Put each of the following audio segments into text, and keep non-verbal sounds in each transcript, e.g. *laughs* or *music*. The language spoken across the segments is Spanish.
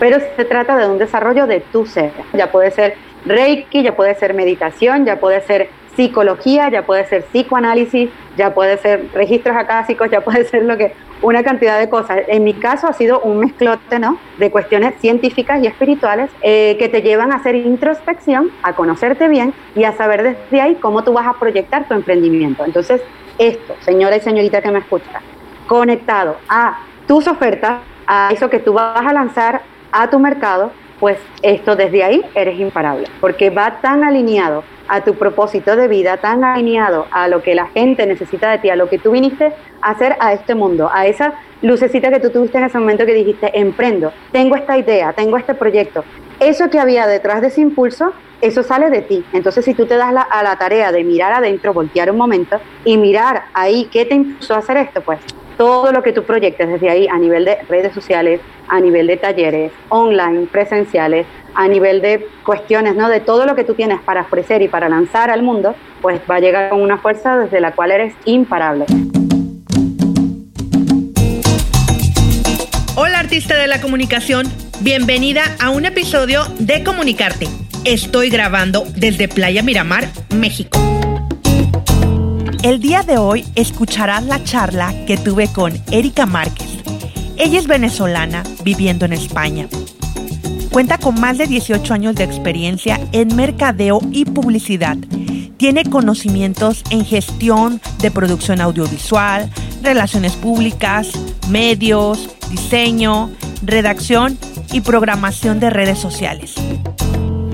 pero se trata de un desarrollo de tu ser. Ya puede ser Reiki, ya puede ser meditación, ya puede ser psicología, ya puede ser psicoanálisis, ya puede ser registros acásicos, ya puede *laughs* ser lo que una cantidad de cosas. En mi caso ha sido un mezclote, ¿no? De cuestiones científicas y espirituales eh, que te llevan a hacer introspección, a conocerte bien y a saber desde ahí cómo tú vas a proyectar tu emprendimiento. Entonces, esto, señora y señorita que me escucha, conectado a tus ofertas, a eso que tú vas a lanzar a tu mercado, pues esto desde ahí eres imparable, porque va tan alineado a tu propósito de vida, tan alineado a lo que la gente necesita de ti, a lo que tú viniste a hacer a este mundo, a esa lucecita que tú tuviste en ese momento que dijiste, emprendo, tengo esta idea, tengo este proyecto. Eso que había detrás de ese impulso, eso sale de ti. Entonces, si tú te das a la tarea de mirar adentro, voltear un momento y mirar ahí qué te impulsó a hacer esto, pues todo lo que tú proyectes desde ahí a nivel de redes sociales, a nivel de talleres, online, presenciales, a nivel de cuestiones, ¿no? De todo lo que tú tienes para ofrecer y para lanzar al mundo, pues va a llegar con una fuerza desde la cual eres imparable. Hola artista de la comunicación, bienvenida a un episodio de Comunicarte. Estoy grabando desde Playa Miramar, México. El día de hoy escucharás la charla que tuve con Erika Márquez. Ella es venezolana viviendo en España. Cuenta con más de 18 años de experiencia en mercadeo y publicidad. Tiene conocimientos en gestión de producción audiovisual, relaciones públicas, medios, diseño, redacción y programación de redes sociales.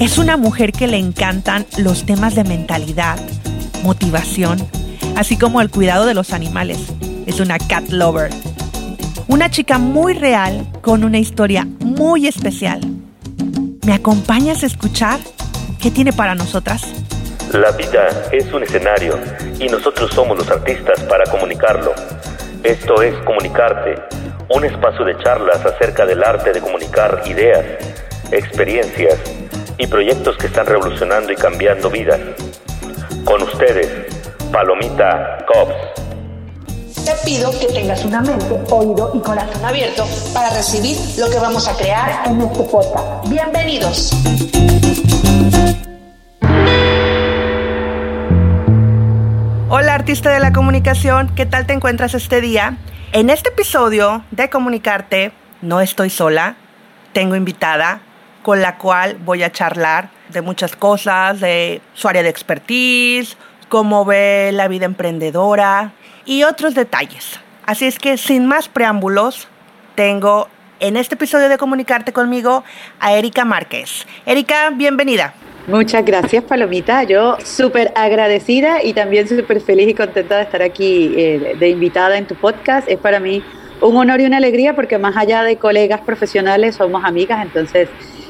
Es una mujer que le encantan los temas de mentalidad, motivación, así como el cuidado de los animales. Es una cat lover. Una chica muy real con una historia muy especial. ¿Me acompañas a escuchar qué tiene para nosotras? La vida es un escenario y nosotros somos los artistas para comunicarlo. Esto es Comunicarte, un espacio de charlas acerca del arte de comunicar ideas, experiencias y proyectos que están revolucionando y cambiando vidas. Con ustedes, Palomita Cops. Te pido que tengas una mente, oído y corazón abierto para recibir lo que vamos a crear en este podcast. Bienvenidos. Hola artista de la comunicación, ¿qué tal te encuentras este día? En este episodio de Comunicarte, no estoy sola, tengo invitada con la cual voy a charlar de muchas cosas, de su área de expertise, cómo ve la vida emprendedora y otros detalles. Así es que sin más preámbulos, tengo en este episodio de Comunicarte conmigo a Erika Márquez. Erika, bienvenida. Muchas gracias, Palomita. Yo súper agradecida y también súper feliz y contenta de estar aquí eh, de invitada en tu podcast. Es para mí un honor y una alegría porque más allá de colegas profesionales somos amigas, entonces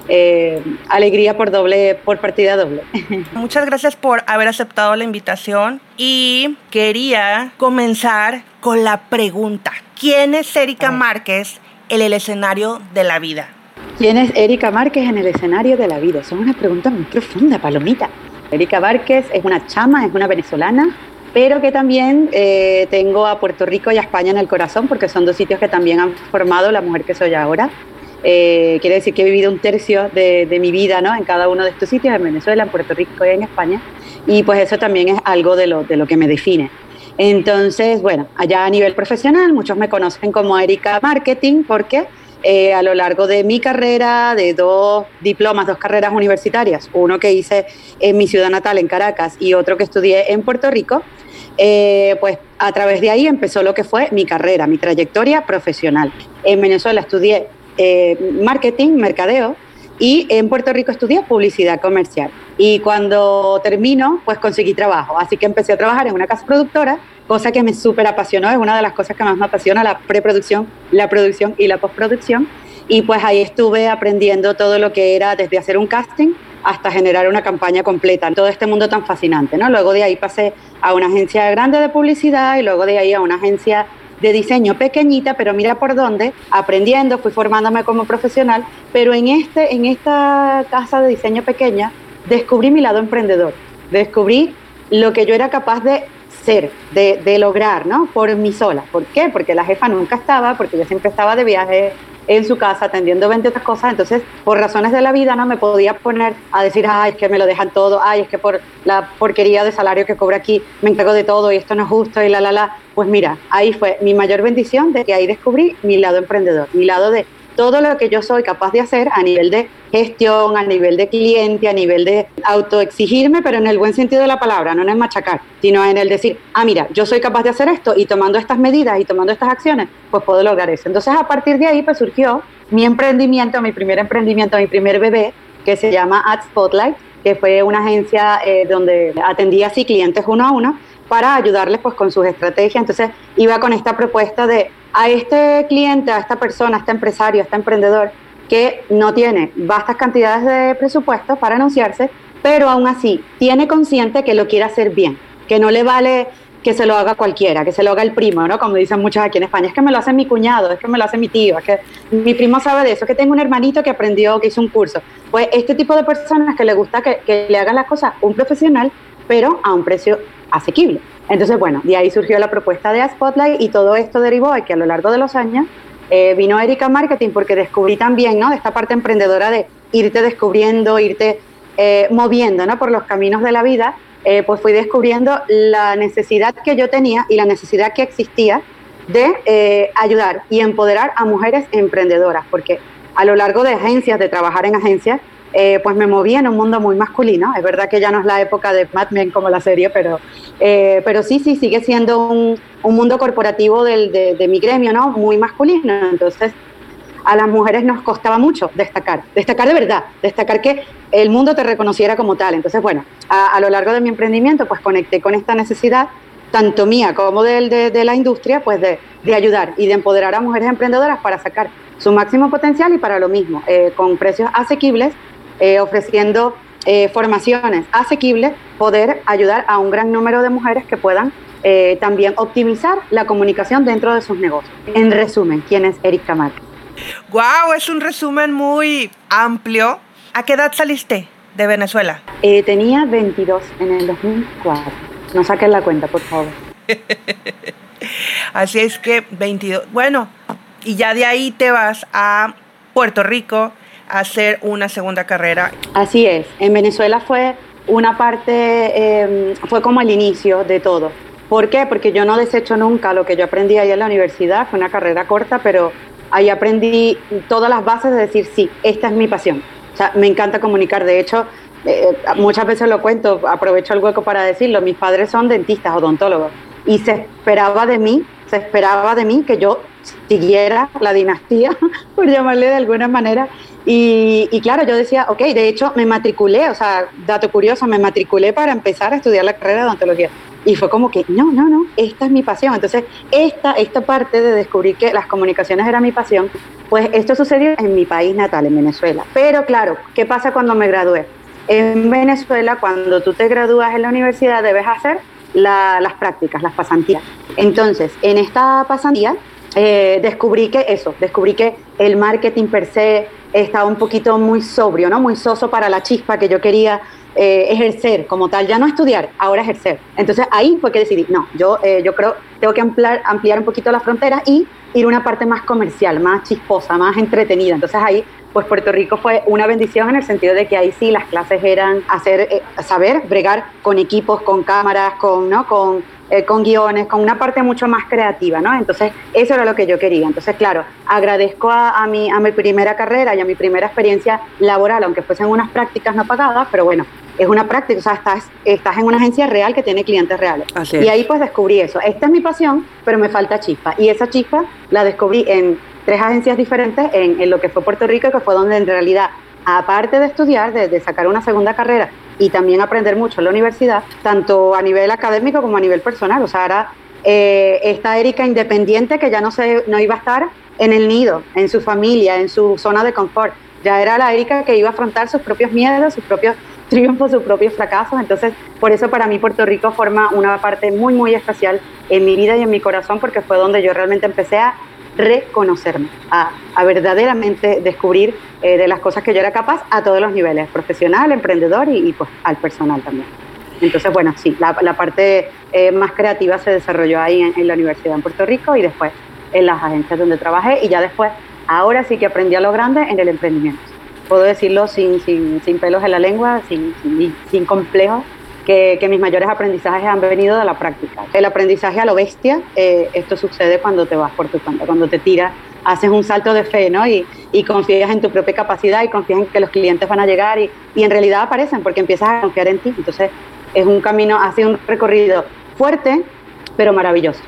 eh, alegría por doble, por partida doble. *laughs* Muchas gracias por haber aceptado la invitación y quería comenzar con la pregunta. ¿Quién es Erika Márquez en el escenario de la vida? ¿Quién es Erika Márquez en el escenario de la vida? Son una pregunta muy profunda, Palomita. Erika Márquez es una chama, es una venezolana, pero que también eh, tengo a Puerto Rico y a España en el corazón, porque son dos sitios que también han formado la mujer que soy ahora. Eh, quiere decir que he vivido un tercio de, mi vida ¿no? en cada uno de estos sitios, en Venezuela, en Puerto Rico y en España. Y pues eso también es algo de lo, de lo que me define. Entonces, bueno, allá a nivel profesional, muchos me conocen como Erika Marketing porque eh, a lo largo de mi carrera, de dos diplomas, dos carreras universitarias, uno que hice en mi ciudad natal, en Caracas, y otro que estudié en Puerto Rico, eh, pues a través de ahí empezó lo que fue mi carrera, mi trayectoria profesional. En Venezuela estudié eh, marketing, mercadeo, y en Puerto Rico estudié publicidad comercial. Y cuando termino, pues conseguí trabajo. Así que empecé a trabajar en una casa productora, cosa que me súper apasionó, es una de las cosas que más me apasiona, la preproducción, la producción y la postproducción. Y pues ahí estuve aprendiendo todo lo que era desde hacer un casting hasta generar una campaña completa, todo este mundo tan fascinante, ¿no? Luego de ahí pasé a una agencia grande de publicidad y luego de ahí a una agencia de diseño pequeñita, pero mira por dónde, aprendiendo, fui formándome como profesional, pero en, este, en esta casa de diseño pequeña descubrí mi lado emprendedor, descubrí lo que yo era capaz de ser, de, de, lograr, ¿no? Por mí sola. ¿Por qué? Porque la jefa nunca estaba, porque yo siempre estaba de viaje, en su casa atendiendo 20 otras cosas, entonces por razones de la vida no me podía poner a decir, ay, es que me lo dejan todo, ay, es que por la porquería de salario que cobro aquí me encargo de todo y esto no es justo y la, la, la. Pues mira, ahí fue mi mayor bendición de que ahí descubrí mi lado emprendedor, mi lado de todo lo que yo soy capaz de hacer a nivel de gestión, a nivel de cliente, a nivel de autoexigirme, pero en el buen sentido de la palabra, no en el machacar, sino en el decir, ah, mira, yo soy capaz de hacer esto y tomando estas medidas y tomando estas acciones, pues puedo lograr eso. Entonces, a partir de ahí, pues surgió mi emprendimiento, mi primer emprendimiento, mi primer bebé, que se llama Ad Spotlight, que fue una agencia eh, donde atendía así clientes uno a uno para ayudarles pues con sus estrategias. Entonces iba con esta propuesta de a este cliente, a esta persona, a este empresario, a este emprendedor que no tiene vastas cantidades de presupuesto para anunciarse, pero aún así tiene consciente que lo quiere hacer bien, que no le vale que se lo haga cualquiera, que se lo haga el primo, ¿no? Como dicen muchos aquí en España, es que me lo hace mi cuñado, es que me lo hace mi tío, es que mi primo sabe de eso, es que tengo un hermanito que aprendió, que hizo un curso. Pues este tipo de personas que le gusta que, que le hagan las cosas un profesional, pero a un precio asequible. Entonces, bueno, de ahí surgió la propuesta de Spotlight y todo esto derivó de que a lo largo de los años eh, vino Erika Marketing porque descubrí también, ¿no? De esta parte emprendedora de irte descubriendo, irte eh, moviendo, ¿no? Por los caminos de la vida, eh, pues fui descubriendo la necesidad que yo tenía y la necesidad que existía de ayudar y empoderar a mujeres emprendedoras, porque a lo largo de agencias, de trabajar en agencias, eh, pues me movía en un mundo muy masculino. Es verdad que ya no es la época de Mad Men como la serie, pero, eh, pero sí, sí, sigue siendo un, mundo corporativo de, mi gremio, ¿no? Muy masculino. Entonces, a las mujeres nos costaba mucho destacar, destacar de verdad, destacar que el mundo te reconociera como tal. Entonces, bueno, a, lo largo de mi emprendimiento, pues conecté con esta necesidad, tanto mía como de, de la industria, pues de, ayudar y de empoderar a mujeres emprendedoras para sacar su máximo potencial y para lo mismo, eh, con precios asequibles eh, ofreciendo eh, formaciones asequibles, poder ayudar a un gran número de mujeres que puedan eh, también optimizar la comunicación dentro de sus negocios. En resumen, ¿quién es Erika Mar? Wow, es un resumen muy amplio. ¿A qué edad saliste de Venezuela? tenía 22 en el 2004. No saquen la cuenta, por favor. *laughs* Así es que 22. Bueno, y ya de ahí te vas a Puerto Rico, hacer una segunda carrera. Así es, en Venezuela fue una parte, em, fue como el inicio de todo. ¿Por qué? Porque yo no desecho nunca lo que yo aprendí ahí en la universidad, fue una carrera corta, pero ahí aprendí todas las bases de decir, sí, esta es mi pasión. O sea, me encanta comunicar. De hecho, eh, muchas veces lo cuento, aprovecho el hueco para decirlo, mis padres son dentistas, odontólogos, y se esperaba de mí, se esperaba de mí que yo siguiera la dinastía, *laughs* por llamarle de alguna manera, y, claro, yo decía, ok, de hecho me matriculé, o sea, dato curioso, me matriculé para empezar a estudiar la carrera de odontología. Y fue como que, no, no, no, esta es mi pasión. Entonces, esta, esta parte de descubrir que las comunicaciones era mi pasión, pues esto sucedió en mi país natal, en Venezuela. Pero claro, ¿qué pasa cuando me gradué? En Venezuela, cuando tú te gradúas en la universidad, debes hacer las prácticas, las pasantías. Entonces, en esta pasantía, eh, descubrí que eso, descubrí que el marketing per se estaba un poquito muy sobrio, ¿no? Muy soso para la chispa que yo quería eh, ejercer como tal, ya no estudiar, ahora ejercer. Entonces ahí fue que decidí, no, yo, eh, yo creo, tengo que ampliar, ampliar un poquito las fronteras y ir a una parte más comercial, más chisposa, más entretenida. Entonces ahí, pues Puerto Rico fue una bendición en el sentido de que ahí sí las clases eran hacer, saber bregar con equipos, con cámaras, con, ¿no? Con eh, con guiones, con una parte mucho más creativa, ¿no? Entonces, eso era lo que yo quería. Entonces, claro, agradezco a, mi, a mi primera carrera y a mi primera experiencia laboral, aunque fuesen unas prácticas no pagadas, pero bueno, es una práctica, o sea, estás, estás en una agencia real que tiene clientes reales. y ahí pues descubrí eso. Esta es mi pasión, pero me falta chispa. Y esa chispa la descubrí en tres agencias diferentes, en, en lo que fue Puerto Rico, que fue donde en realidad aparte de estudiar, de, sacar una segunda carrera y también aprender mucho en la universidad, tanto a nivel académico como a nivel personal. O sea, ahora eh, esta Erika independiente que ya no, se, no iba a estar en el nido, en su familia, en su zona de confort. Ya era la Erika que iba a afrontar sus propios miedos, sus propios *laughs* triunfos, sus propios fracasos. Entonces, por eso para mí Puerto Rico forma una parte muy, muy especial en mi vida y en mi corazón, porque fue donde yo realmente empecé a reconocerme, a, verdaderamente descubrir eh, de las cosas que yo era capaz a todos los niveles, profesional, emprendedor y, pues al personal también. Entonces, bueno, sí, la, parte eh, más creativa se desarrolló ahí en, la universidad en Puerto Rico y después en las agencias donde trabajé y ya después Ahora sí que aprendí a lo grande en el emprendimiento. Puedo decirlo sin, sin, sin pelos en la lengua, sin, sin, sin complejos, que, mis mayores aprendizajes han venido de la práctica. El aprendizaje a lo bestia, eh, esto sucede cuando te vas por tu cuenta, cuando te tiras, haces un salto de fe, ¿no? Y, y, confías en tu propia capacidad y confías en que los clientes van a llegar y, y en realidad aparecen porque empiezas a confiar en ti. Entonces es un camino, ha sido un recorrido fuerte, pero maravilloso.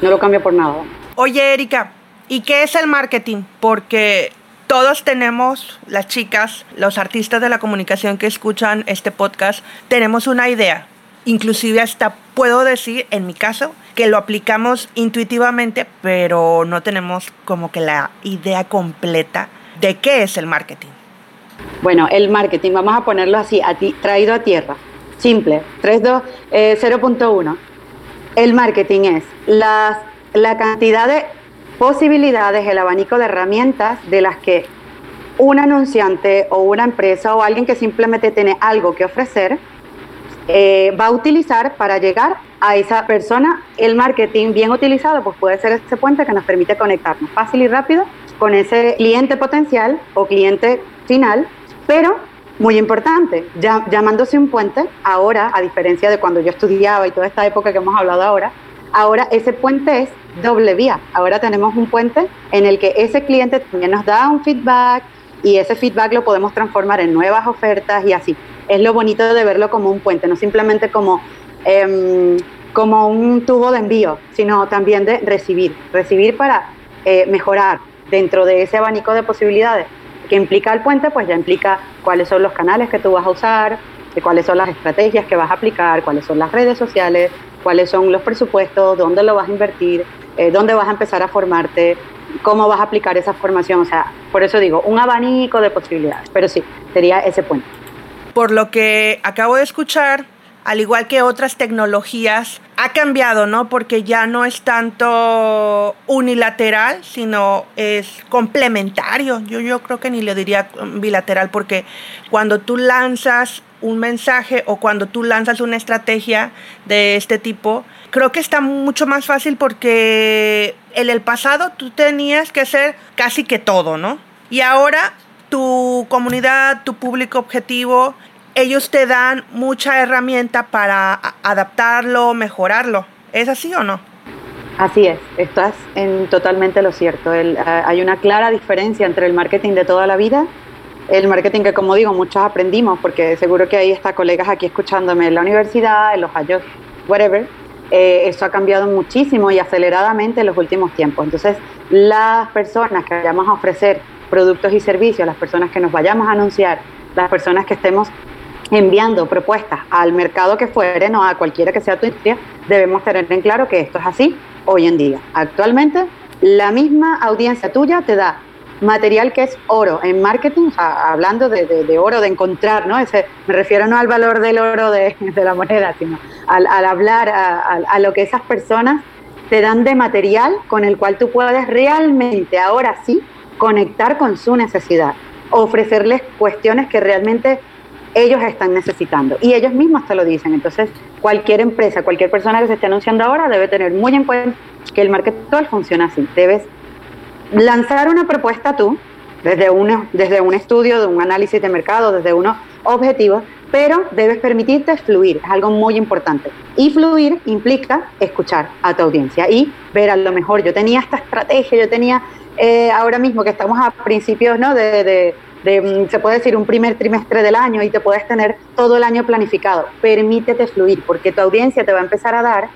No lo cambio por nada. Oye, Erika, ¿y qué es el marketing? Porque todos tenemos, las chicas, los artistas de la comunicación que escuchan este podcast, tenemos una idea. Inclusive hasta puedo decir, en mi caso, que lo aplicamos intuitivamente, pero no tenemos como que la idea completa de qué es el marketing. Bueno, el marketing, vamos a ponerlo así, traído a tierra. Simple, 3.2, eh, 0.1. El marketing es la cantidad de posibilidades, el abanico de herramientas de las que un anunciante o una empresa o alguien que simplemente tiene algo que ofrecer eh, va a utilizar para llegar a esa persona. El marketing bien utilizado pues puede ser ese puente que nos permite conectarnos fácil y rápido con ese cliente potencial o cliente final, pero muy importante, ya, llamándose un puente, ahora, a diferencia de cuando yo estudiaba y toda esta época que hemos hablado ahora, ahora ese puente es doble vía. Ahora tenemos un puente en el que ese cliente también nos da un feedback y ese feedback lo podemos transformar en nuevas ofertas y así. Es lo bonito de verlo como un puente, no simplemente como, eh, como un tubo de envío, sino también de recibir. Recibir para eh, mejorar dentro de ese abanico de posibilidades que implica el puente, pues ya implica cuáles son los canales que tú vas a usar, cuáles son las estrategias que vas a aplicar, cuáles son las redes sociales, cuáles son los presupuestos, dónde lo vas a invertir, eh, dónde vas a empezar a formarte, cómo vas a aplicar esa formación. O sea, por eso digo, un abanico de posibilidades. Pero sí, sería ese puente. Por lo que acabo de escuchar, al igual que otras tecnologías, ha cambiado, ¿no? Porque ya no es tanto unilateral, sino es complementario. Yo, yo creo que ni le diría bilateral, porque cuando tú lanzas un mensaje o cuando tú lanzas una estrategia de este tipo, creo que está mucho más fácil porque en el pasado tú tenías que hacer casi que todo, ¿no? Y ahora tu comunidad, tu público objetivo ellos te dan mucha herramienta para adaptarlo, mejorarlo. ¿Es así o no? Así es, estás en totalmente lo cierto. El, hay una clara diferencia entre el marketing de toda la vida, el marketing que como digo muchos aprendimos, porque seguro que ahí está colegas aquí escuchándome en la universidad, en los años, whatever, eh, eso ha cambiado muchísimo y aceleradamente en los últimos tiempos. Entonces, las personas que vayamos a ofrecer productos y servicios, las personas que nos vayamos a anunciar, las personas que estemos enviando propuestas al mercado que fuere, no a cualquiera que sea tu industria, debemos tener en claro que esto es así hoy en día. Actualmente, la misma audiencia tuya te da material que es oro en marketing, hablando de, de, de, oro, de encontrar, ¿no? Ese, me refiero no al valor del oro de, *laughs* de la moneda, sino al, al hablar a, a, a lo que esas personas te dan de material con el cual tú puedes realmente, ahora sí, conectar con su necesidad, ofrecerles cuestiones que realmente ellos están necesitando y ellos mismos te lo dicen. Entonces, cualquier empresa, cualquier persona que se esté anunciando ahora debe tener muy en cuenta que el marketing funciona así. Debes lanzar una propuesta tú desde, uno, desde un estudio, de un análisis de mercado, desde unos objetivos, pero debes permitirte fluir, es algo muy importante. Y fluir implica escuchar a tu audiencia y ver a lo mejor, yo tenía esta estrategia, yo tenía eh, ahora mismo que estamos a principios ¿no? de, de de, mm, se puede decir, un primer trimestre del año y te puedes tener todo el año planificado. Permítete fluir, porque tu audiencia te va a empezar a dar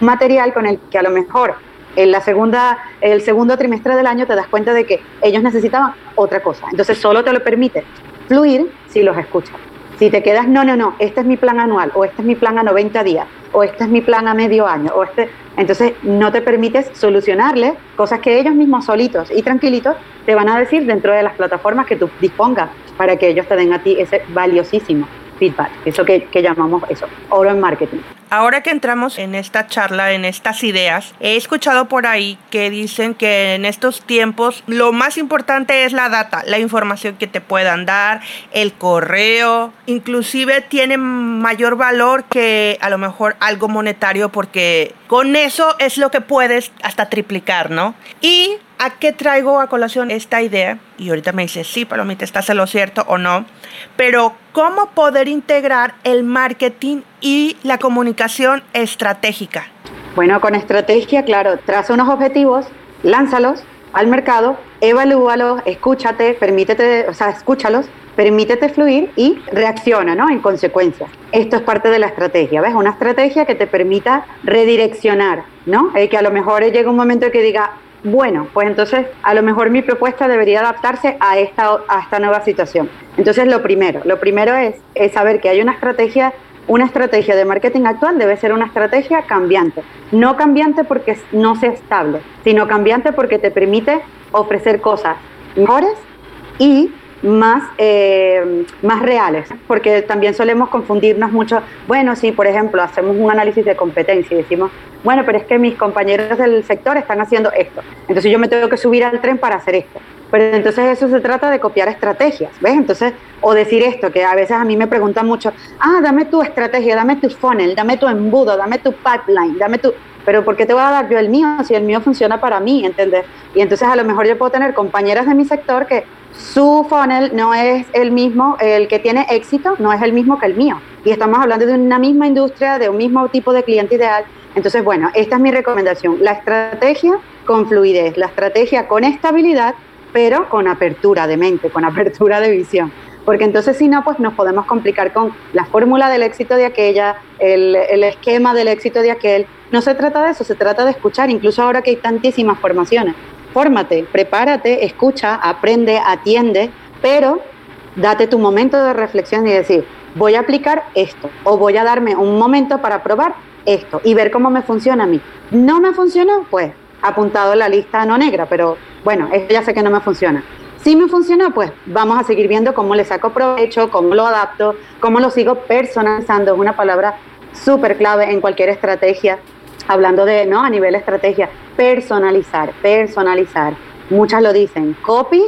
material con el que a lo mejor en la segunda, el segundo trimestre del año te das cuenta de que ellos necesitaban otra cosa. Entonces solo te lo permite fluir si los escuchas. Si te quedas, no, no, no, este es mi plan anual, o este es mi plan a 90 días, o este es mi plan a medio año, o este, entonces no te permites solucionarle cosas que ellos mismos solitos y tranquilitos te van a decir dentro de las plataformas que tú dispongas para que ellos te den a ti ese valiosísimo feedback, eso que, que, llamamos eso, oro en marketing. Ahora que entramos en esta charla, en estas ideas, he escuchado por ahí que dicen que en estos tiempos lo más importante es la data, la información que te puedan dar, el correo, inclusive tiene mayor valor que a lo mejor algo monetario porque con eso es lo que puedes hasta triplicar, ¿no? Y ¿A qué traigo a colación esta idea? Y ahorita me dice, sí, Palomita, ¿estás en lo cierto o no? Pero, ¿cómo poder integrar el marketing y la comunicación estratégica? Bueno, con estrategia, claro, traza unos objetivos, lánzalos al mercado, evalúalos, escúchate, permítete, o sea, escúchalos, permítete fluir y reacciona, ¿no? En consecuencia. Esto es parte de la estrategia, ¿ves? Una estrategia que te permita redireccionar, ¿no? Eh, que a lo mejor llega un momento que diga, bueno, pues entonces a lo mejor mi propuesta debería adaptarse a esta, a esta nueva situación. Entonces lo primero, lo primero es, es saber que hay una estrategia una estrategia de marketing actual debe ser una estrategia cambiante. No cambiante porque no sea estable, sino cambiante porque te permite ofrecer cosas mejores y más, eh, más reales, porque también solemos confundirnos mucho. Bueno, si por ejemplo hacemos un análisis de competencia y decimos, bueno, pero es que mis compañeros del sector están haciendo esto, entonces yo me tengo que subir al tren para hacer esto. Pero entonces eso se trata de copiar estrategias, ¿ves? Entonces, o decir esto, que a veces a mí me preguntan mucho, ah, dame tu estrategia, dame tu funnel, dame tu embudo, dame tu pipeline, dame tu... Pero ¿por qué te voy a dar yo el mío si el mío funciona para mí, ¿entendés? Y entonces a lo mejor yo puedo tener compañeras de mi sector que su funnel no es el mismo, el que tiene éxito no es el mismo que el mío. Y estamos hablando de una misma industria, de un mismo tipo de cliente ideal. Entonces, bueno, esta es mi recomendación. La estrategia con fluidez, la estrategia con estabilidad pero con apertura de mente, con apertura de visión. Porque entonces si no, pues nos podemos complicar con la fórmula del éxito de aquella, el, esquema del éxito de aquel. No se trata de eso, se trata de escuchar, incluso ahora que hay tantísimas formaciones. Fórmate, prepárate, escucha, aprende, atiende, pero date tu momento de reflexión y decir, voy a aplicar esto o voy a darme un momento para probar esto y ver cómo me funciona a mí. No me funcionó, pues apuntado la lista no negra, pero bueno, esto ya sé que no me funciona. Si me funciona, pues vamos a seguir viendo cómo le saco provecho, cómo lo adapto, cómo lo sigo personalizando. Es una palabra súper clave en cualquier estrategia, hablando de, ¿no? A nivel estrategia, personalizar, personalizar. Muchas lo dicen, copy,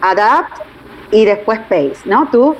adapt y después paste, ¿no? Tú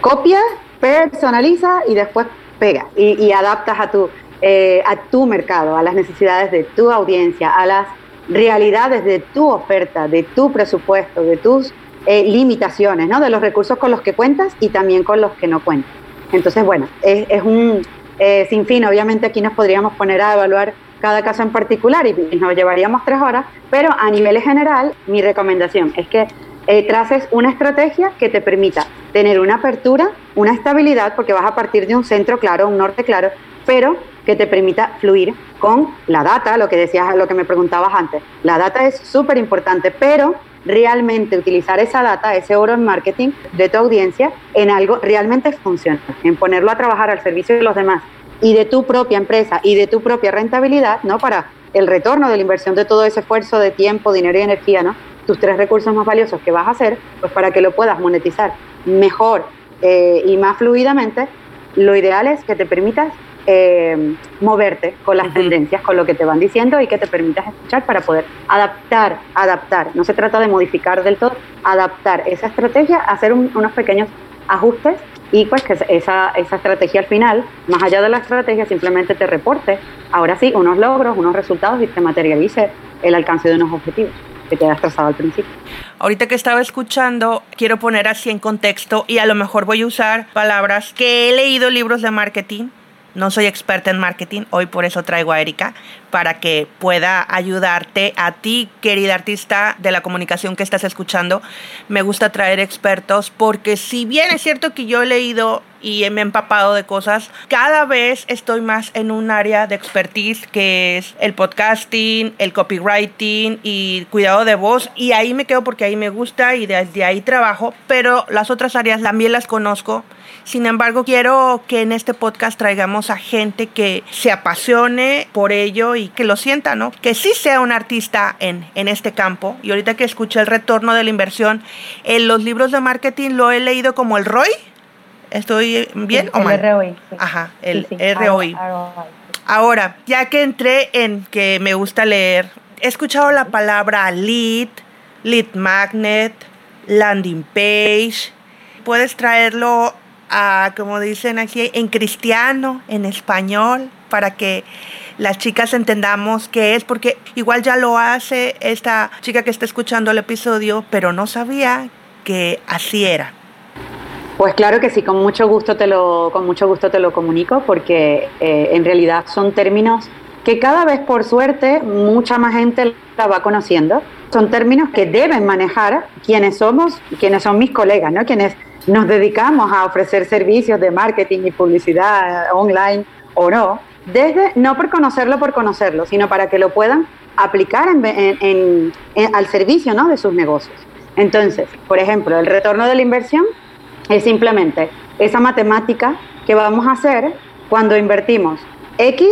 copias, personaliza y después pega y, adaptas a tu, eh, a tu mercado, a las necesidades de tu audiencia, a las realidades de tu oferta, de tu presupuesto, de tus eh, limitaciones, ¿no? de los recursos con los que cuentas y también con los que no cuentas. Entonces, bueno, es, un eh, sinfín. Obviamente aquí nos podríamos poner a evaluar cada caso en particular y nos llevaríamos tres horas, pero a nivel general, mi recomendación es que eh, traces una estrategia que te permita tener una apertura, una estabilidad, porque vas a partir de un centro claro, un norte claro, pero que te permita fluir con la data, lo que decías, lo que me preguntabas antes. La data es súper importante, pero realmente utilizar esa data, ese oro en marketing de tu audiencia en algo realmente funciona, en ponerlo a trabajar al servicio de los demás y de tu propia empresa y de tu propia rentabilidad, ¿no? Para el retorno de la inversión de todo ese esfuerzo de tiempo, dinero y energía, ¿no? Tus tres recursos más valiosos que vas a hacer, pues para que lo puedas monetizar mejor eh, y más fluidamente, lo ideal es que te permitas eh, moverte con las tendencias, con lo que te van diciendo y que te permitas escuchar para poder adaptar, adaptar. No se trata de modificar del todo, adaptar esa estrategia, hacer unos pequeños ajustes y pues que esa, esa estrategia al final, más allá de la estrategia, simplemente te reporte, ahora sí, unos logros, unos resultados y te materialice el alcance de unos objetivos que te has trazado al principio. Ahorita que estaba escuchando, quiero poner así en contexto y a lo mejor voy a usar palabras que he leído libros de marketing no soy experta en marketing, hoy por eso traigo a Erika para que pueda ayudarte a ti, querida artista de la comunicación que estás escuchando. Me gusta traer expertos porque si bien es cierto que yo he leído y me he empapado de cosas, cada vez estoy más en un área de expertise que es el podcasting, el copywriting y cuidado de voz y ahí me quedo porque ahí me gusta y desde ahí trabajo, pero las otras áreas también las conozco sin embargo, quiero que en este podcast traigamos a gente que se apasione por ello y que lo sienta, ¿no? Que sí sea un artista en, en este campo. Y ahorita que escuché el retorno de la inversión, en los libros de marketing lo he leído como el ROI. ¿Estoy bien o mal? El ROI. Ajá, el ROI. Ahora, ya que entré en que me gusta leer, he escuchado la palabra lead, lead magnet, landing page. Puedes traerlo como dicen aquí, en cristiano, en español, para que las chicas entendamos qué es, porque igual ya lo hace esta chica que está escuchando el episodio, pero no sabía que así era. Pues claro que sí, con mucho gusto te lo, con mucho gusto te lo comunico, porque eh, en realidad son términos que cada vez por suerte mucha más gente la va conociendo. Son términos que deben manejar quienes somos, quienes son mis colegas, ¿no? quienes nos dedicamos a ofrecer servicios de marketing y publicidad online o no, desde no por conocerlo por conocerlo, sino para que lo puedan aplicar al servicio ¿no? de sus negocios. Entonces, por ejemplo, el retorno de la inversión es simplemente esa matemática que vamos a hacer cuando invertimos X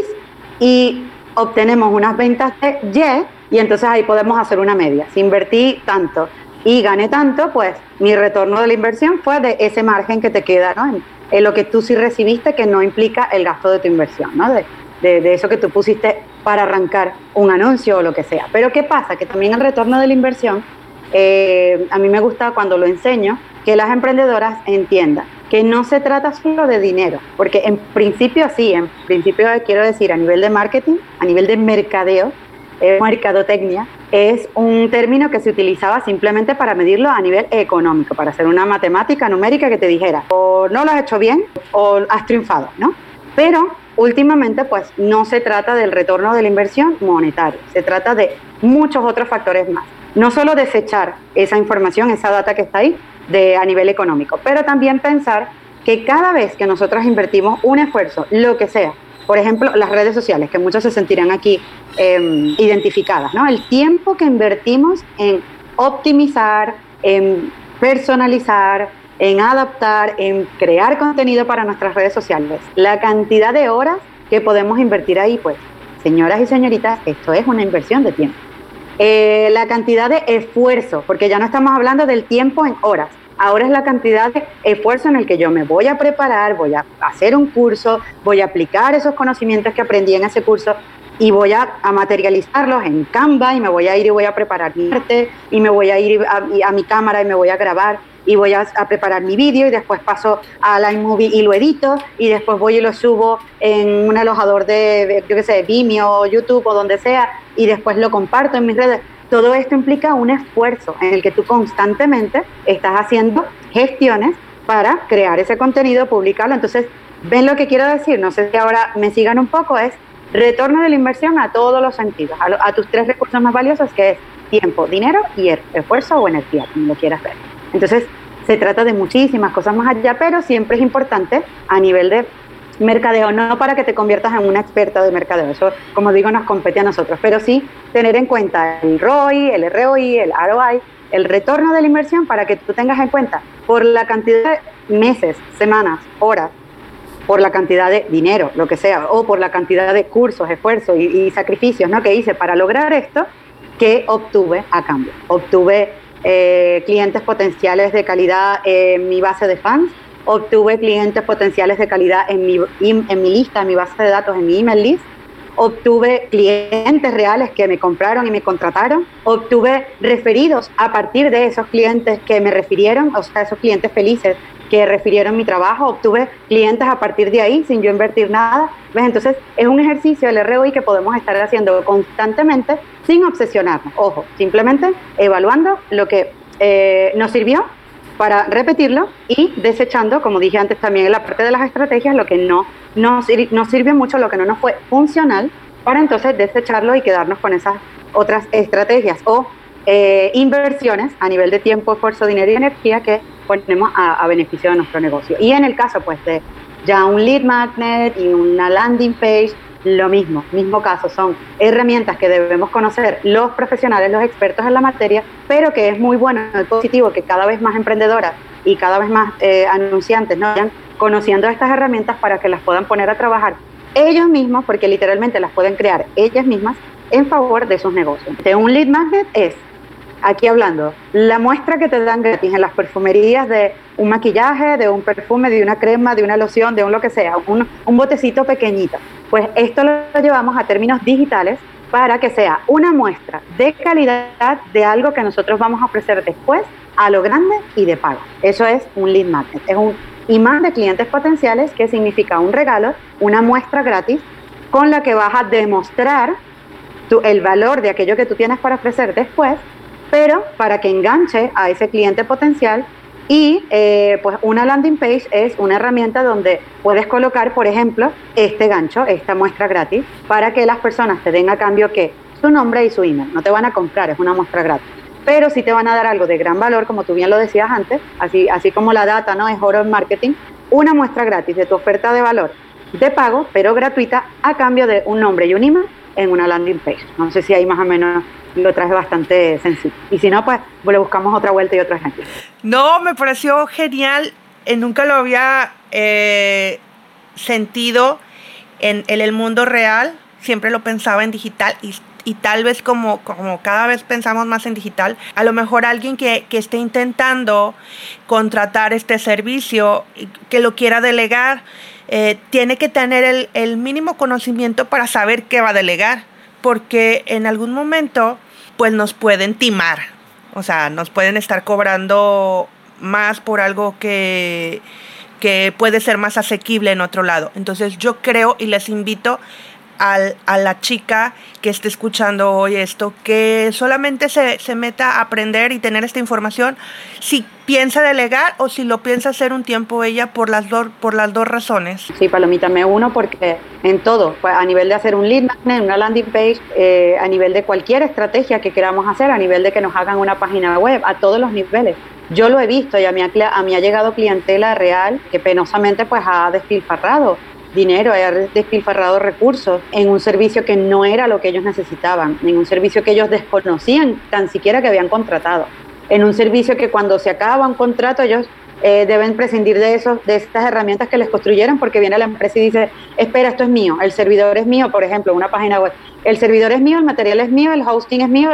y obtenemos unas ventas de Y y entonces ahí podemos hacer una media. Si invertí tanto y gané tanto, pues mi retorno de la inversión fue de ese margen que te queda, ¿no? En, lo que tú sí recibiste que no implica el gasto de tu inversión, ¿no? De, de, eso que tú pusiste para arrancar un anuncio o lo que sea. Pero ¿qué pasa? Que también el retorno de la inversión, eh, a mí me gusta cuando lo enseño, que las emprendedoras entiendan que no se trata solo de dinero, porque en principio sí, en principio quiero decir a nivel de marketing, a nivel de mercadeo, eh, mercadotecnia, es un término que se utilizaba simplemente para medirlo a nivel económico, para hacer una matemática numérica que te dijera o no lo has hecho bien o has triunfado, ¿no? Pero últimamente pues no se trata del retorno de la inversión monetaria, se trata de muchos otros factores más. No solo desechar esa información, esa data que está ahí, de, a nivel económico, pero también pensar que cada vez que nosotros invertimos un esfuerzo, lo que sea, por ejemplo, las redes sociales, que muchos se sentirán aquí em, identificadas, ¿no? El tiempo que invertimos en optimizar, en personalizar, en adaptar, en crear contenido para nuestras redes sociales, la cantidad de horas que podemos invertir ahí, pues, señoras y señoritas, esto es una inversión de tiempo. Eh, la cantidad de esfuerzo, porque ya no estamos hablando del tiempo en horas, ahora es la cantidad de esfuerzo en el que yo me voy a preparar, voy a hacer un curso, voy a aplicar esos conocimientos que aprendí en ese curso y voy a, materializarlos en Canva y me voy a ir y voy a preparar mi arte y me voy a ir a mi cámara y me voy a grabar y voy a, preparar mi vídeo y después paso a iMovie y lo edito y después voy y lo subo en un alojador de, yo qué sé, Vimeo, YouTube o donde sea y después lo comparto en mis redes. Todo esto implica un esfuerzo en el que tú constantemente estás haciendo gestiones para crear ese contenido, publicarlo. Entonces, ¿ven lo que quiero decir? No sé si ahora me sigan un poco, es retorno de la inversión a todos los sentidos, a, tus tres recursos más valiosos, que es tiempo, dinero y esfuerzo o energía, como lo quieras ver. Entonces, se trata de muchísimas cosas más allá, pero siempre es importante a nivel de mercadeo, no para que te conviertas en una experta de mercadeo, eso como digo nos compete a nosotros, pero sí tener en cuenta el ROI, el ROI, el ROI, el retorno de la inversión para que tú tengas en cuenta por la cantidad de meses, semanas, horas, por la cantidad de dinero, lo que sea, o por la cantidad de cursos, esfuerzos y, sacrificios ¿no? que hice para lograr esto, que obtuve a cambio. Obtuve eh, clientes potenciales de calidad en mi base de fans, obtuve clientes potenciales de calidad en mi, en mi lista, en mi base de datos, en mi email list, obtuve clientes reales que me compraron y me contrataron, obtuve referidos a partir de esos clientes que me refirieron, o sea, esos clientes felices que refirieron mi trabajo, obtuve clientes a partir de ahí sin yo invertir nada. ¿Ves? Entonces es un ejercicio del ROI que podemos estar haciendo constantemente sin obsesionarnos. Ojo, simplemente evaluando lo que eh, nos sirvió para repetirlo y desechando, como dije antes también en la parte de las estrategias, lo que no nos, nos sirve mucho, lo que no nos fue funcional, para entonces desecharlo y quedarnos con esas otras estrategias o eh, inversiones a nivel de tiempo, esfuerzo, dinero y energía que ponemos a, beneficio de nuestro negocio. Y en el caso pues de ya un lead magnet y una landing page, lo mismo, mismo caso, son herramientas que debemos conocer los profesionales, los expertos en la materia, pero que es muy bueno, y positivo que cada vez más emprendedoras y cada vez más eh, anunciantes ¿no? vayan conociendo estas herramientas para que las puedan poner a trabajar ellos mismos, porque literalmente las pueden crear ellas mismas en favor de sus negocios. De un lead magnet es aquí hablando, la muestra que te dan gratis en las perfumerías de un maquillaje, de un perfume, de una crema, de una loción, de un lo que sea, un, botecito pequeñito. Pues esto lo llevamos a términos digitales para que sea una muestra de calidad de algo que nosotros vamos a ofrecer después a lo grande y de pago. Eso es un lead magnet, es un imán de clientes potenciales que significa un regalo, una muestra gratis con la que vas a demostrar tu, el valor de aquello que tú tienes para ofrecer después, pero para que enganche a ese cliente potencial y eh, pues una landing page es una herramienta donde puedes colocar, por ejemplo, este gancho, esta muestra gratis, para que las personas te den a cambio que su nombre y su email. No te van a comprar, es una muestra gratis. Pero sí te van a dar algo de gran valor, como tú bien lo decías antes, así, así como la data no es oro en marketing, una muestra gratis de tu oferta de valor de pago, pero gratuita, a cambio de un nombre y un email en una landing page. No sé si ahí más o menos lo traes bastante sencillo. Y si no, pues, le buscamos otra vuelta y otro ejemplo. No, me pareció genial. Eh, nunca lo había eh, sentido en, el mundo real. Siempre lo pensaba en digital y, tal vez como, como cada vez pensamos más en digital, a lo mejor alguien que, que esté intentando contratar este servicio, que lo quiera delegar, eh, tiene que tener el, el mínimo conocimiento para saber qué va a delegar porque en algún momento pues nos pueden timar, o sea, nos pueden estar cobrando más por algo que, que puede ser más asequible en otro lado. Entonces yo creo y les invito al, a la chica que esté escuchando hoy esto, que solamente se, se, meta a aprender y tener esta información si piensa delegar o si lo piensa hacer un tiempo ella por las, dos por las dos razones. Sí, Palomita, me uno porque en todo, pues, a nivel de hacer un lead magnet, una landing page, eh, a nivel de cualquier estrategia que queramos hacer, a nivel de que nos hagan una página web, a todos los niveles. Yo lo he visto y a mí ha, llegado clientela real que penosamente pues ha despilfarrado dinero, haber despilfarrado recursos en un servicio que no era lo que ellos necesitaban, en un servicio que ellos desconocían tan siquiera que habían contratado, en un servicio que cuando se acaba un contrato ellos eh, deben prescindir de, esos, de estas herramientas que les construyeron porque viene la empresa y dice, espera, esto es mío, el servidor es mío, por ejemplo, una página web, el servidor es mío, el material es mío, el hosting es mío,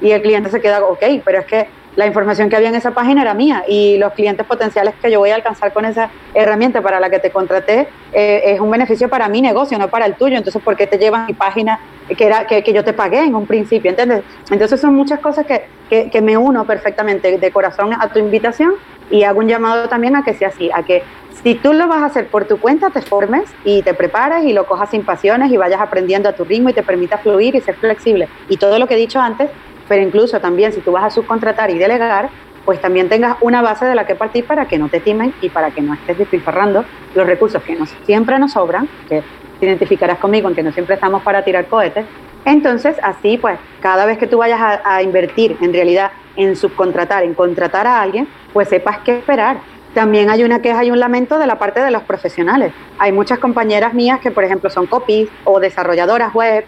y el cliente se queda, ok, pero es que la información que había en esa página era mía y los clientes potenciales que yo voy a alcanzar con esa herramienta para la que te contraté eh, es un beneficio para mi negocio, no para el tuyo. Entonces, ¿por qué te llevan mi página que, era, que, yo te pagué en un principio? ¿Entiendes? Entonces, son muchas cosas que, que, que me uno perfectamente de corazón a tu invitación y hago un llamado también a que sea así, a que si tú lo vas a hacer por tu cuenta, te formes y te prepares y lo cojas sin pasiones y vayas aprendiendo a tu ritmo y te permita fluir y ser flexible. Y todo lo que he dicho antes, pero incluso también si tú vas a subcontratar y delegar, pues también tengas una base de la que partir para que no te timen y para que no estés despilfarrando los recursos que nos, siempre nos sobran, que te identificarás conmigo en que no siempre estamos para tirar cohetes. Entonces, así pues, cada vez que tú vayas a, invertir en realidad en subcontratar, en contratar a alguien, pues sepas qué esperar. También hay una queja y un lamento de la parte de los profesionales. Hay muchas compañeras mías que, por ejemplo, son copies o desarrolladoras web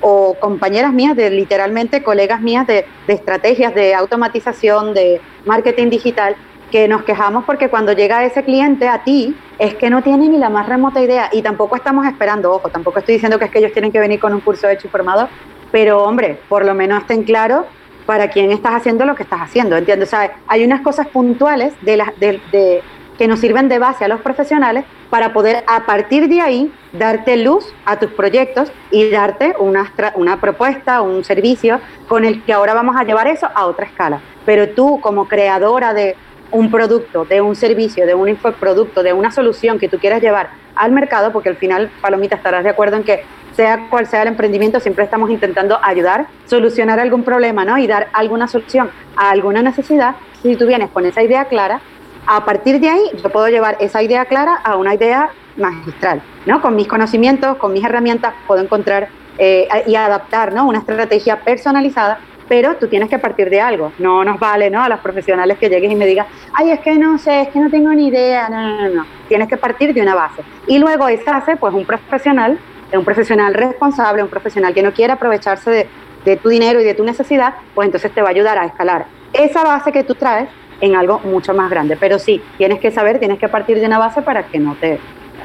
o compañeras mías, de literalmente colegas mías de, estrategias de automatización, de marketing digital, que nos quejamos porque cuando llega ese cliente a ti es que no tiene ni la más remota idea y tampoco estamos esperando, ojo, tampoco estoy diciendo que es que ellos tienen que venir con un curso hecho y formado, pero hombre, por lo menos estén claros para quién estás haciendo lo que estás haciendo, ¿entiendes? O sea, hay unas cosas puntuales de, la, de, de que nos sirven de base a los profesionales para poder a partir de ahí darte luz a tus proyectos y darte una, una propuesta, un servicio con el que ahora vamos a llevar eso a otra escala. Pero tú como creadora de un producto, de un servicio, de un infoproducto, de una solución que tú quieras llevar al mercado, porque al final, Palomita, estarás de acuerdo en que sea cual sea el emprendimiento, siempre estamos intentando ayudar, solucionar algún problema, ¿no? Y dar alguna solución a alguna necesidad. Si tú vienes con esa idea clara, a partir de ahí yo puedo llevar esa idea clara a una idea magistral, ¿no? Con mis conocimientos, con mis herramientas puedo encontrar eh, y adaptar, ¿no? Una estrategia personalizada, pero tú tienes que partir de algo. No nos vale, ¿no? A los profesionales que llegues y me digas, ay, es que no sé, es que no tengo ni idea. No, no, no. Tienes que partir de una base. Y luego esa base, pues un profesional, un profesional responsable, un profesional que no quiere aprovecharse de, de tu dinero y de tu necesidad, pues entonces te va a ayudar a escalar esa base que tú traes en algo mucho más grande. Pero sí, tienes que saber, tienes que partir de una base para que no te,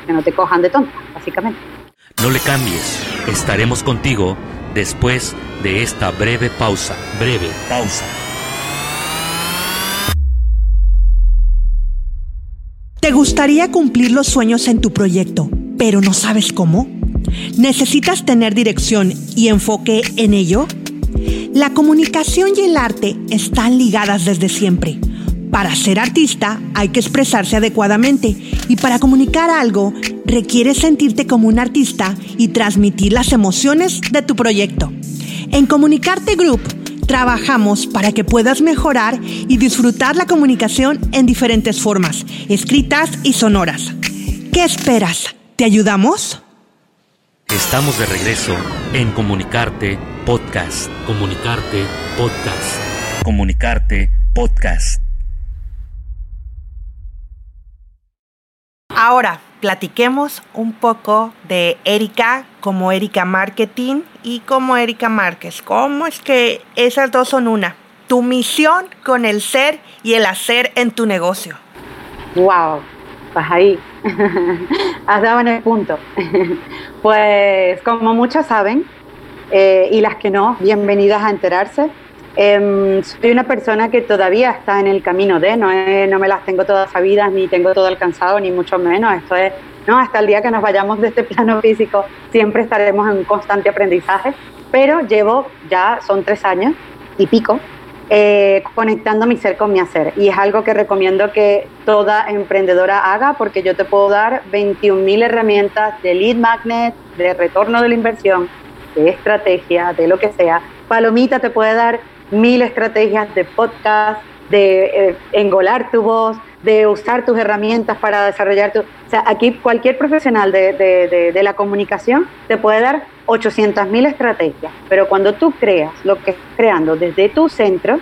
que no te cojan de tonta, básicamente. No le cambies, estaremos contigo después de esta breve pausa. Breve pausa. ¿Te gustaría cumplir los sueños en tu proyecto, pero no sabes cómo? ¿Necesitas tener dirección y enfoque en ello? La comunicación y el arte están ligadas desde siempre Para ser artista hay que expresarse adecuadamente y para comunicar algo requiere sentirte como un artista y transmitir las emociones de tu proyecto. En Comunicarte Group trabajamos para que puedas mejorar y disfrutar la comunicación en diferentes formas, escritas y sonoras. ¿Qué esperas? ¿Te ayudamos? Estamos de regreso en Comunicarte Podcast. Comunicarte Podcast. Comunicarte Podcast. Ahora, platiquemos un poco de Erika como Erika Marketing y como Erika Márquez. ¿Cómo es que esas dos son una? Tu misión con el ser y el hacer en tu negocio. Wow, pues ahí *laughs* has dado en el punto. *laughs* pues como muchas saben, eh, y las que no, bienvenidas a enterarse. Em, soy una persona que todavía está en el camino de, no, no me las tengo todas sabidas, ni tengo todo alcanzado, ni mucho menos. Esto es, no, hasta el día que nos vayamos de este *laughs* plano físico, siempre estaremos en constante aprendizaje. Pero llevo ya, son tres años y pico, eh, conectando mi ser con mi hacer. Y es algo que recomiendo que toda emprendedora haga porque yo te puedo dar 21.000 herramientas de lead magnet, de retorno de la inversión, de estrategia, de lo que sea. Palomita te puede dar mil estrategias de podcast, de eh, engolar tu voz, de usar tus herramientas para desarrollar tu... O sea, aquí cualquier profesional de, de, de, la comunicación te puede dar 800 mil estrategias, pero cuando tú creas lo que estás creando desde tu centro,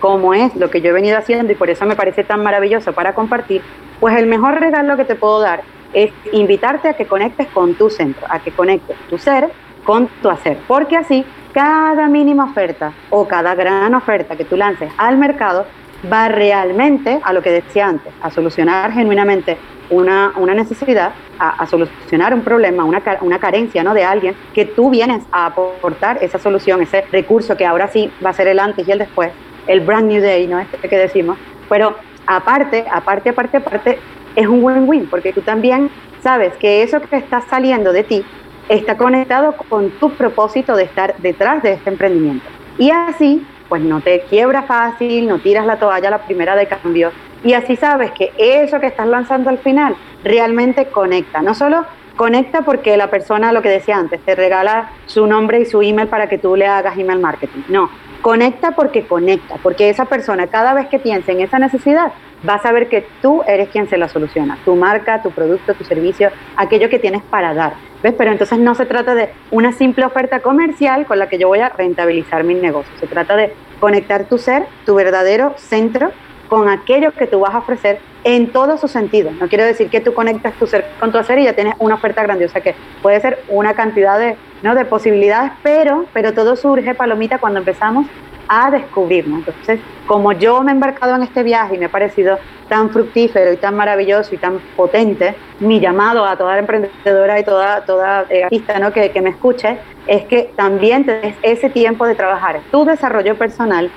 como es lo que yo he venido haciendo y por eso me parece tan maravilloso para compartir, pues el mejor regalo que te puedo dar es invitarte a que conectes con tu centro, a que conectes tu ser con tu hacer, porque así cada mínima oferta o cada gran oferta que tú lances al mercado va realmente a lo que decía antes, a solucionar genuinamente una, una necesidad, a, solucionar un problema, una, una carencia ¿no? de alguien, que tú vienes a aportar esa solución, ese recurso que ahora sí va a ser el antes y el después, el brand new day, ¿no? Este que decimos. Pero aparte, aparte, aparte, aparte, es un win-win, porque tú también sabes que eso que está saliendo de ti está conectado con tu propósito de estar detrás de este emprendimiento. Y así, pues no te quiebra fácil, no tiras la toalla a la primera de cambio. Y así sabes que eso que estás lanzando al final realmente conecta. No solo conecta porque la persona, lo que decía antes, te regala su nombre y su email para que tú le hagas email marketing. No, Conecta porque conecta, porque esa persona cada vez que piense en esa necesidad va a saber que tú eres quien se la soluciona, tu marca, tu producto, tu servicio, aquello que tienes para dar. ¿Ves? Pero entonces no se trata de una simple oferta comercial con la que yo voy a rentabilizar mi negocio, se trata de conectar tu ser, tu verdadero centro con aquello que tú vas a ofrecer en todos sus sentidos. No quiero decir que tú conectas tu ser con tu hacer y ya tienes una oferta grandiosa, que puede ser una cantidad de, ¿no? de posibilidades, pero, pero todo surge, Palomita, cuando empezamos a descubrirnos. Entonces, como yo me he embarcado en este viaje y me ha parecido tan fructífero y tan maravilloso y tan potente, mi llamado a toda emprendedora y toda, toda eh, artista ¿no? que, que me escuche es que también tenés ese tiempo de trabajar tu desarrollo personal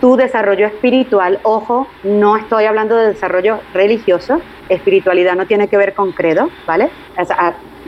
tu desarrollo espiritual, ojo, no estoy hablando de desarrollo religioso, espiritualidad no tiene que ver con credo, ¿vale?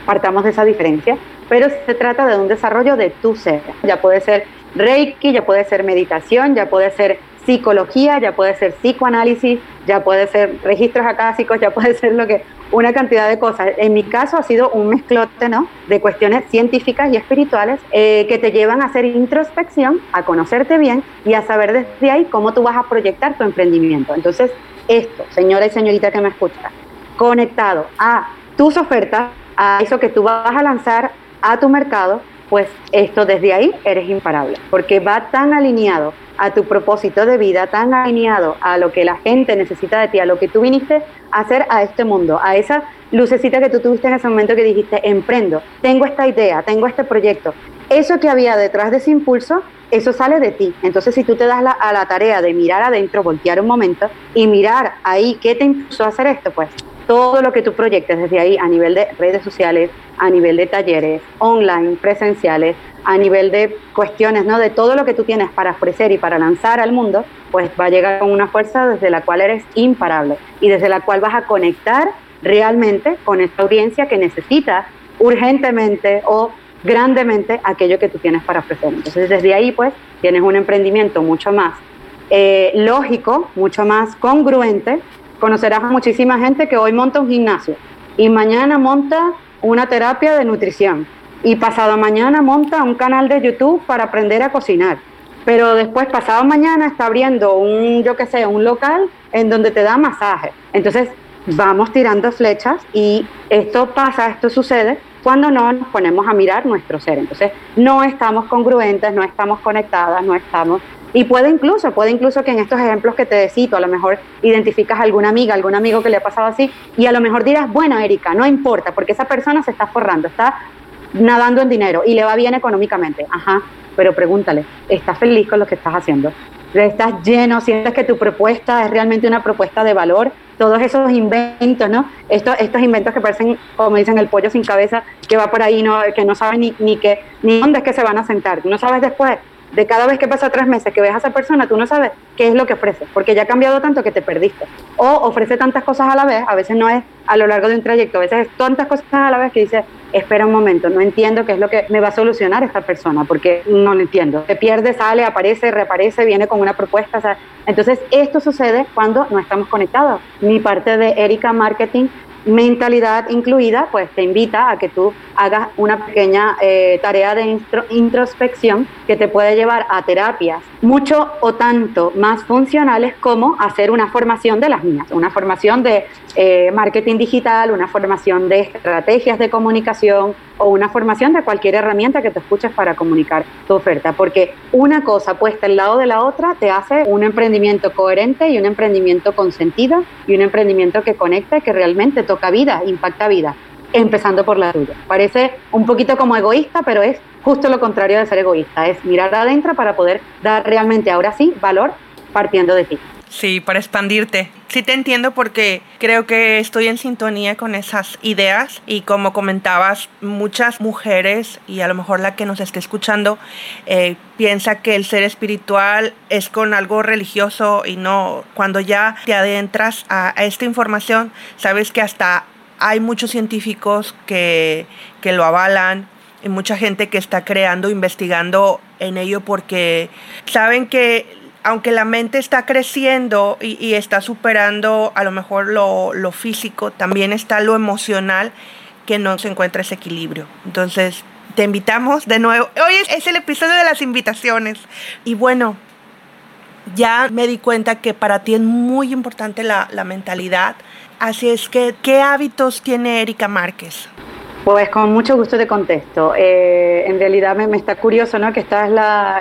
partamos de esa diferencia, pero se trata de un desarrollo de tu ser. Ya puede ser Reiki, ya puede ser meditación, ya puede ser psicología, ya puede ser psicoanálisis, ya puede ser registros acásicos, ya puede *laughs* ser lo que una cantidad de cosas. En mi caso ha sido un mezclote ¿no? de cuestiones científicas y espirituales eh, que te llevan a hacer introspección, a conocerte bien y a saber desde ahí cómo tú vas a proyectar tu emprendimiento. Entonces, esto, señora y señorita que me escucha, conectado a tus ofertas, a eso que tú vas a lanzar a tu mercado, pues esto desde ahí eres imparable, porque va tan alineado a tu propósito de vida, tan alineado a lo que la gente necesita de ti, a lo que tú viniste a hacer a este mundo, a esa lucecita que tú tuviste en ese momento que dijiste, emprendo, tengo esta idea, tengo este proyecto. Eso que había detrás de ese impulso, eso sale de ti. Entonces, si tú te das a la tarea de mirar adentro, voltear un momento y mirar ahí qué te impulsó a hacer esto, pues todo lo que tú proyectes desde ahí a nivel de redes sociales, a nivel de talleres, online, presenciales, a nivel de cuestiones, ¿no? De todo lo que tú tienes para ofrecer y para lanzar al mundo, pues va a llegar con una fuerza desde la cual eres imparable y desde la cual vas a conectar realmente con esta audiencia que necesita urgentemente o grandemente aquello que tú tienes para ofrecer. Entonces, desde ahí, pues, tienes un emprendimiento mucho más eh, lógico, mucho más congruente, conocerás a muchísima gente que hoy monta un gimnasio y mañana monta una terapia de nutrición y pasado mañana monta un canal de YouTube para aprender a cocinar. Pero después, pasado mañana, está abriendo un, yo qué sé, un local en donde te da masaje. Entonces, vamos tirando flechas y esto pasa, esto sucede cuando no nos ponemos a mirar nuestro ser. Entonces, no estamos congruentes, no estamos conectadas, no estamos... Y puede incluso, puede incluso que en estos ejemplos que te cito, a lo mejor identificas a alguna amiga, algún amigo que le ha pasado así, y a lo mejor dirás, bueno, Erika, no importa, porque esa persona se está forrando, está nadando en dinero y le va bien económicamente. Ajá, pero pregúntale, ¿estás feliz con lo que estás haciendo? ¿Estás lleno? ¿Sientes que tu propuesta es realmente una propuesta de valor? Todos esos inventos, ¿no? Estos, estos inventos que parecen, como dicen, el pollo sin cabeza, que va por ahí, no, que no saben ni, ni, que, ni dónde es que se van a sentar. No sabes después de cada vez que pasa tres meses que ves a esa persona, tú no sabes qué es lo que ofrece, porque ya ha cambiado tanto que te perdiste. O ofrece tantas cosas a la vez, a veces no es a lo largo de un trayecto, a veces es tantas cosas a la vez que dices, espera un momento, no entiendo qué es lo que me va a solucionar esta persona, porque no lo entiendo. Se pierde, sale, aparece, reaparece, viene con una propuesta. entonces, esto sucede cuando no estamos conectados. Mi parte de Erika Marketing mentalidad incluida, pues te invita a que tú hagas una pequeña eh, tarea de introspección que te puede llevar a terapias mucho o tanto más funcionales como hacer una formación de las mías, una formación de eh, marketing digital, una formación de estrategias de comunicación o una formación de cualquier herramienta que te escuches para comunicar tu oferta, porque una cosa puesta al lado de la otra te hace un emprendimiento coherente y un emprendimiento con sentido y un emprendimiento que conecte, que realmente toca vida, impacta vida, empezando por la tuya. Parece un poquito como egoísta, pero es justo lo contrario de ser egoísta, es mirar adentro para poder dar realmente ahora sí valor partiendo de ti. Sí, para expandirte. Sí te entiendo porque creo que estoy en sintonía con esas ideas y como comentabas, muchas mujeres y a lo mejor la que nos esté escuchando eh, piensa que el ser espiritual es con algo religioso y no, cuando ya te adentras a, esta información, sabes que hasta hay muchos científicos que, que lo avalan, y mucha gente que está creando, investigando en ello porque saben que aunque la mente está creciendo y, está superando a lo mejor lo, físico, también está lo emocional que no se encuentra ese equilibrio. Entonces, te invitamos de nuevo. Hoy es, el episodio de las invitaciones. Y bueno, ya me di cuenta que para ti es muy importante la, mentalidad. Así es que, ¿qué hábitos tiene Erika Márquez? Pues con mucho gusto te contesto. Eh, en realidad me, está curioso, ¿no? Que esta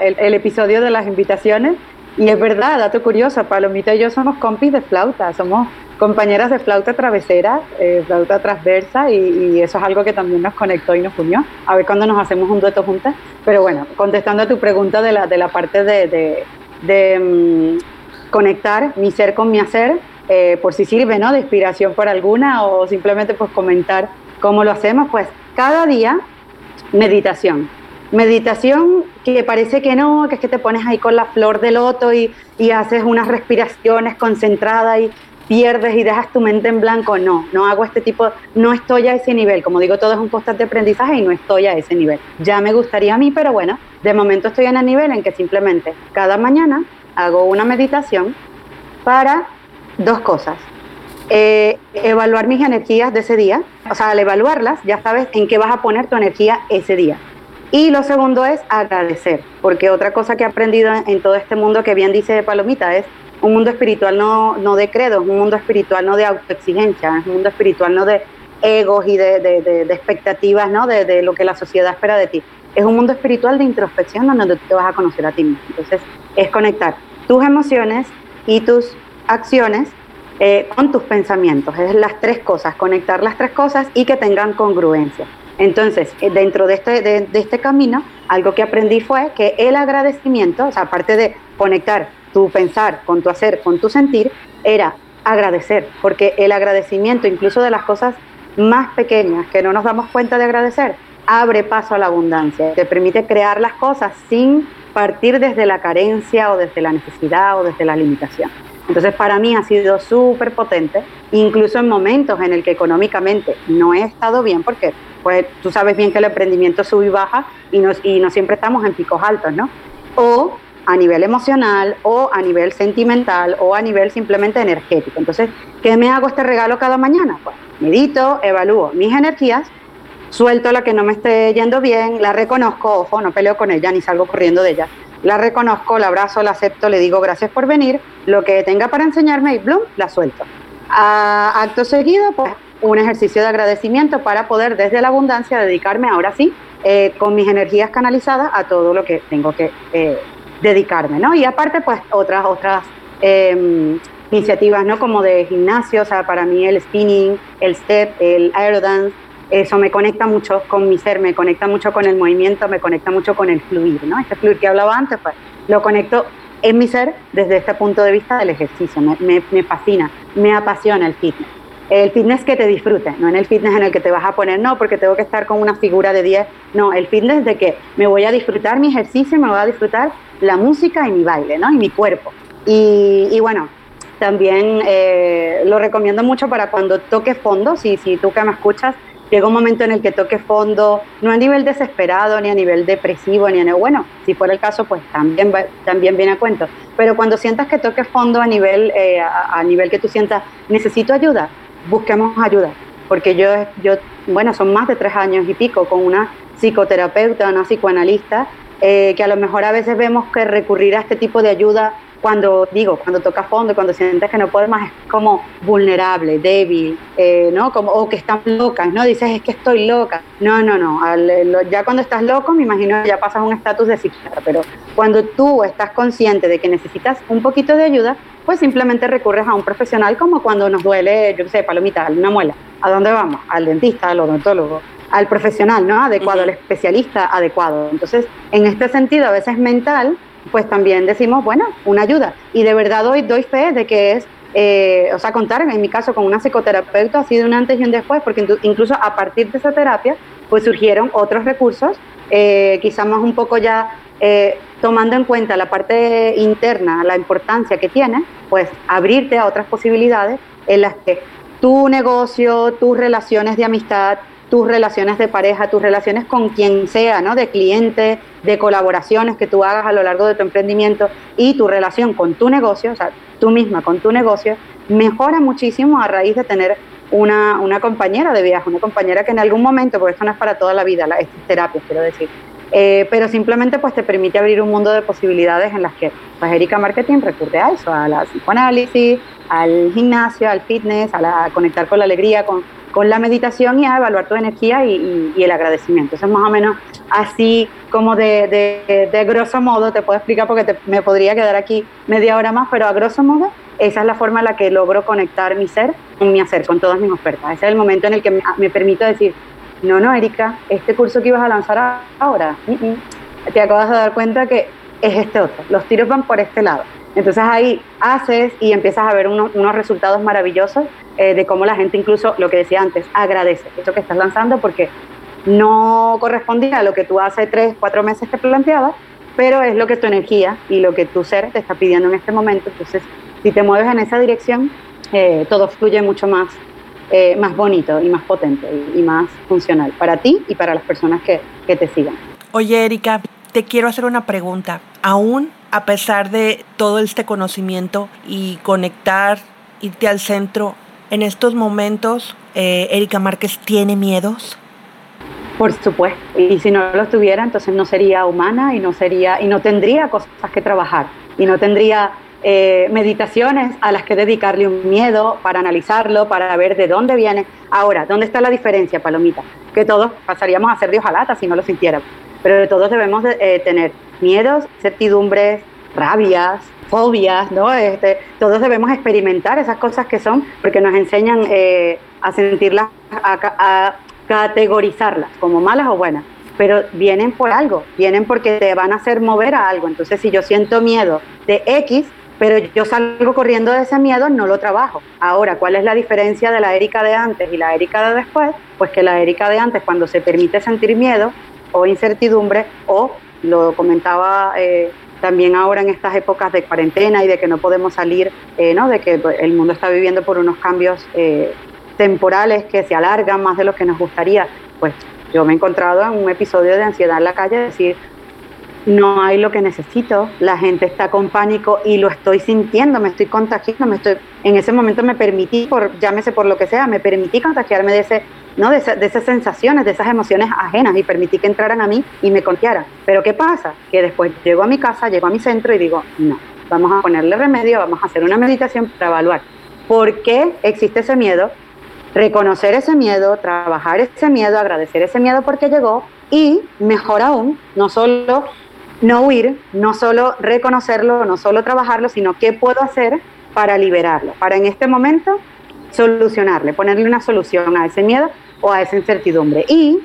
es el, episodio de las invitaciones y es verdad, dato curioso, Palomita y yo somos compis de flauta, somos compañeras de flauta travesera, eh, flauta transversa, y, eso es algo que también nos conectó y nos unió. A ver cuándo nos hacemos un dueto juntas. Pero bueno, contestando a tu pregunta de la, de la parte de, de, mm, conectar mi ser con mi hacer, eh, por si sirve, ¿no? De inspiración por alguna o simplemente pues comentar cómo lo hacemos, pues cada día meditación Meditación que parece que no, que es que te pones ahí con la flor de loto y, y haces unas respiraciones concentradas y pierdes y dejas tu mente en blanco. No, no hago este tipo, no estoy a ese nivel. Como digo, todo es un constante aprendizaje y no estoy a ese nivel. Ya me gustaría a mí, pero bueno, de momento estoy en el nivel en que simplemente cada mañana hago una meditación para dos cosas. Eh, evaluar mis energías de ese día, o sea, al evaluarlas ya sabes en qué vas a poner tu energía ese día. Y lo segundo es agradecer, porque otra cosa que he aprendido en todo este mundo que bien dice Palomita es un mundo espiritual no, no de credo, es un mundo espiritual no de autoexigencia, es un mundo espiritual no de egos y de, de, expectativas, ¿no? De, de, lo que la sociedad espera de ti. Es un mundo espiritual de introspección donde tú te vas a conocer a ti mismo. Entonces, es conectar tus emociones y tus acciones eh, con tus pensamientos. Es las tres cosas, conectar las tres cosas y que tengan congruencia. Entonces, eh, dentro de este, de, este camino, algo que aprendí fue que el agradecimiento, o sea, aparte de conectar tu pensar con tu hacer, con tu sentir, era agradecer, porque el agradecimiento, incluso de las cosas más pequeñas que no nos damos cuenta de agradecer, abre paso a la abundancia, te permite crear las cosas sin partir desde la carencia o desde la necesidad o desde la limitación. Entonces para mí ha sido súper potente, incluso en momentos en el que económicamente no he estado bien, porque pues tú sabes bien que el emprendimiento sube y baja y no, y no siempre estamos en picos altos, ¿no? O a nivel emocional o a nivel sentimental o a nivel simplemente energético. Entonces, ¿qué me hago este regalo cada mañana? Pues medito, evalúo mis energías, suelto la que no me esté yendo bien, la reconozco, ojo, no peleo con ella ni salgo corriendo de ella. La reconozco, la abrazo, la acepto, le digo gracias por venir, lo que tenga para enseñarme y blum, la suelto. Acto seguido, pues un ejercicio de agradecimiento para poder desde la abundancia dedicarme ahora sí eh, con mis energías canalizadas a todo lo que tengo que eh, dedicarme, ¿no? Y aparte, pues otras, otras em, iniciativas, ¿no? Como de gimnasio, o sea, para mí el spinning, el step, el aerodance, eso me conecta mucho con mi ser, me conecta mucho con el movimiento, me conecta mucho con el fluir, ¿no? Este fluir que hablaba antes, pues lo conecto en mi ser desde este punto de vista del ejercicio, me, me, me fascina, me apasiona el fitness el fitness que te disfrute, no en el fitness en el que te vas a poner, no, porque tengo que estar con una figura de 10, no, el fitness de que me voy a disfrutar mi ejercicio, me voy a disfrutar la música y mi baile, ¿no? Y mi cuerpo. Y, bueno, también eh, lo recomiendo mucho para cuando toque fondo, si, si tú que me escuchas, llega un momento en el que toque fondo, no a nivel desesperado, ni a nivel depresivo, ni a bueno, si fuera el caso, pues también, también viene a cuento. Pero cuando sientas que toque fondo a nivel, eh, a, nivel que tú sientas, necesito ayuda, busquemos ayuda, porque yo, yo, bueno, son más de tres años y pico con una psicoterapeuta, una psicoanalista, eh, que a lo mejor a veces vemos que recurrir a este tipo de ayuda cuando digo, cuando toca fondo, cuando sientes que no puedes más, es como vulnerable, débil, eh, ¿no? Como, o que están locas, ¿no? Dices, es que estoy loca. No, no, no. ya cuando estás loco, me imagino que ya pasas un estatus de psiquiatra, pero cuando tú estás consciente de que necesitas un poquito de ayuda, pues simplemente recurres a un profesional como cuando nos duele, yo qué sé, palomita, una muela. ¿A dónde vamos? Al dentista, al odontólogo, al profesional, ¿no? Adecuado, al especialista adecuado. Entonces, en este sentido, a veces mental, pues también decimos, bueno, una ayuda. Y de verdad doy, doy fe de que es, eh, o sea, contar en mi caso con una psicoterapeuta ha sido un antes y un después, porque incluso a partir de esa terapia, pues surgieron otros recursos, eh, quizás más un poco ya eh, tomando en cuenta la parte interna, la importancia que tiene, pues abrirte a otras posibilidades en las que tu negocio, tus relaciones de amistad, tus relaciones de pareja, tus relaciones con quien sea, ¿no? De cliente, de colaboraciones que tú hagas a lo largo de tu emprendimiento y tu relación con tu negocio, o sea, tú misma con tu negocio, mejora muchísimo a raíz de tener una, una compañera de viaje, una compañera que en algún momento, porque esto no es para toda la vida, la, es terapia, quiero decir, eh, pero simplemente pues te permite abrir un mundo de posibilidades en las que pues Erika Marketing recurre a eso, a la psicoanálisis, al gimnasio, al fitness, a, la, conectar con la alegría, con, con, la meditación y a evaluar tu energía y, el agradecimiento. Eso es más o menos así como de, grosso modo, te puedo explicar porque me podría quedar aquí media hora más, pero a grosso modo esa es la forma en la que logro conectar mi ser con mi hacer, con todas mis ofertas. Ese es el momento en el que me, me permito decir, no, no, Erika, este curso que ibas a lanzar ahora, te acabas de dar cuenta que es este otro, los tiros van por este lado. Entonces ahí haces y empiezas a ver unos, resultados maravillosos eh, de cómo la gente incluso, lo que decía antes, agradece esto que estás lanzando porque no correspondía a lo que tú hace tres, cuatro meses te planteabas, pero es lo que tu energía y lo que tu ser te está pidiendo en este momento. Entonces, si te mueves en esa dirección, eh, todo fluye mucho más eh, más bonito y más potente y, más funcional para ti y para las personas que, que te sigan. Oye, Erika, te quiero hacer una pregunta. Aún a pesar de todo este conocimiento y conectar, irte al centro, en estos momentos, eh, Erika Márquez tiene miedos. Por supuesto, y si no los tuviera, entonces no sería humana y no sería y no tendría cosas que trabajar y no tendría eh, meditaciones a las que dedicarle un miedo para analizarlo, para ver de dónde viene. Ahora, ¿dónde está la diferencia, Palomita? Que todos pasaríamos a ser de hojalata si no lo sintiéramos, pero todos debemos eh, tener miedos, certidumbres, rabias, fobias, ¿no? Este, todos debemos experimentar esas cosas que son, porque nos enseñan eh, a sentirlas, a, a categorizarlas como malas o buenas pero vienen por algo, vienen porque te van a hacer mover a algo. Entonces, si yo siento miedo de X, pero yo salgo corriendo de ese miedo, no lo trabajo. Ahora, ¿cuál es la diferencia de la Erika de antes y la Erika de después? Pues que la Erika de antes, cuando se permite sentir miedo o incertidumbre, o lo comentaba eh, también ahora en estas épocas de cuarentena y de que no podemos salir, eh, ¿no? de que pues, el mundo está viviendo por unos cambios eh, temporales que se alargan más de lo que nos gustaría, pues yo me he encontrado en un episodio de ansiedad en la calle, decir, no hay lo que necesito, la gente está con pánico y lo estoy sintiendo, me estoy contagiando, me estoy, en ese momento me permití, por, llámese por lo que sea, me permití contagiarme de, ese, ¿no? de, de esas sensaciones, de esas emociones ajenas y permití que entraran a mí y me contagiaran. Pero ¿qué pasa? Que después llego a mi casa, llego a mi centro y digo, no, vamos a ponerle remedio, vamos a hacer una meditación para evaluar por qué existe ese miedo, reconocer ese miedo, trabajar ese miedo, agradecer ese miedo porque llegó y mejor aún, no solo no huir, no solo reconocerlo, no solo trabajarlo, sino qué puedo hacer para liberarlo, para en este momento solucionarle, ponerle una solución a ese miedo o a esa incertidumbre. Y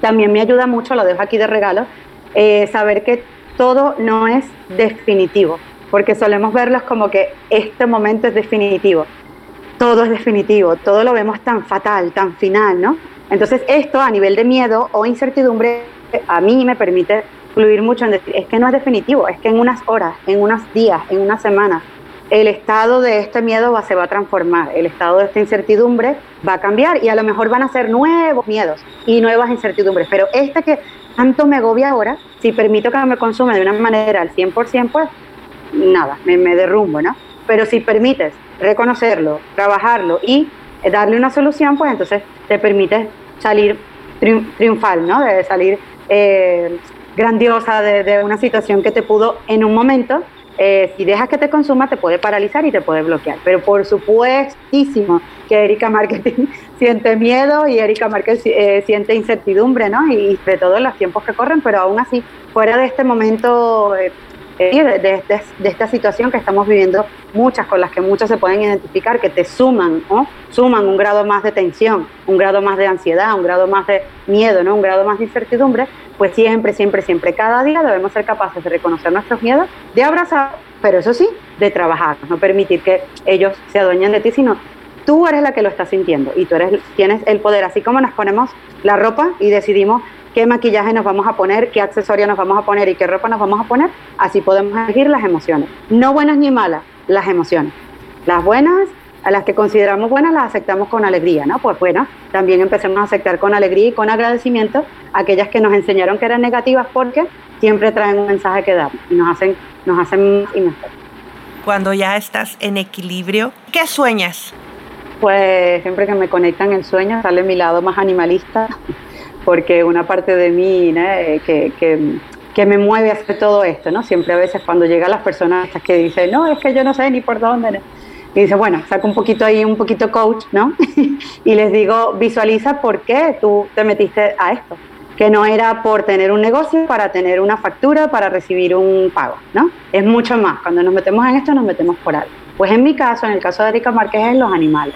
también me ayuda mucho, lo dejo aquí de regalo, eh, saber que todo no es definitivo, porque solemos verlos como que este momento es definitivo. Todo es definitivo, todo lo vemos tan fatal, tan final, ¿no? Entonces esto a nivel de miedo o incertidumbre a mí me permite fluir mucho en es que no es definitivo, es que en unas horas, en unos días, en unas semanas, el estado de este miedo va, se va a transformar, el estado de esta incertidumbre va a cambiar y a lo mejor van a ser nuevos miedos y nuevas incertidumbres, pero este que tanto me agobia ahora, si permito que me consume de una manera al 100%, pues nada, me, me derrumbo, ¿no? Pero si permites reconocerlo, trabajarlo y darle una solución, pues entonces te permite salir triunfal, ¿no? De salir eh, grandiosa de, una situación que te pudo en un momento, eh, si dejas que te consuma, te puede paralizar y te puede bloquear. Pero por supuestísimo que Erika Marketing *laughs* siente miedo y Erika Márquez eh, siente incertidumbre, ¿no? Y de todos los tiempos que corren, pero aún así, fuera de este momento de, de, esta situación que estamos viviendo, muchas con las que muchos se pueden identificar, que te suman, ¿no? suman un grado más de tensión, un grado más de ansiedad, un grado más de miedo, ¿no? un grado más de incertidumbre, pues siempre, siempre, siempre, cada día debemos ser capaces de reconocer nuestros miedos, de abrazar, pero eso sí, de trabajar, no permitir que ellos se adueñen de ti, sino tú eres la que lo está sintiendo y tú eres, tienes el poder, así como nos ponemos la ropa y decidimos qué maquillaje nos vamos a poner, qué accesorio nos vamos a poner y qué ropa nos vamos a poner, así podemos elegir las emociones. No buenas ni malas, las emociones. Las buenas, a las que consideramos buenas, las aceptamos con alegría, ¿no? Pues bueno, también empecemos a aceptar con alegría y con agradecimiento aquellas que nos enseñaron que eran negativas porque siempre traen un mensaje que dar y nos hacen, nos hacen más y mejor. Cuando ya estás en equilibrio, ¿qué sueñas? Pues siempre que me conectan el sueño sale mi lado más animalista porque una parte de mí eh, que, que, me mueve a hacer todo esto, ¿no? Siempre a veces cuando llegan las personas que dicen, no, es que yo no sé ni por dónde. Y dice, bueno, saco un poquito ahí, un poquito coach, ¿no? *laughs* y les digo, visualiza por qué tú te metiste a esto. Que no era por tener un negocio, para tener una factura, para recibir un pago, ¿no? Es mucho más. Cuando nos metemos en esto, nos metemos por algo. Pues en mi caso, en el caso de Erika Márquez, es los animales.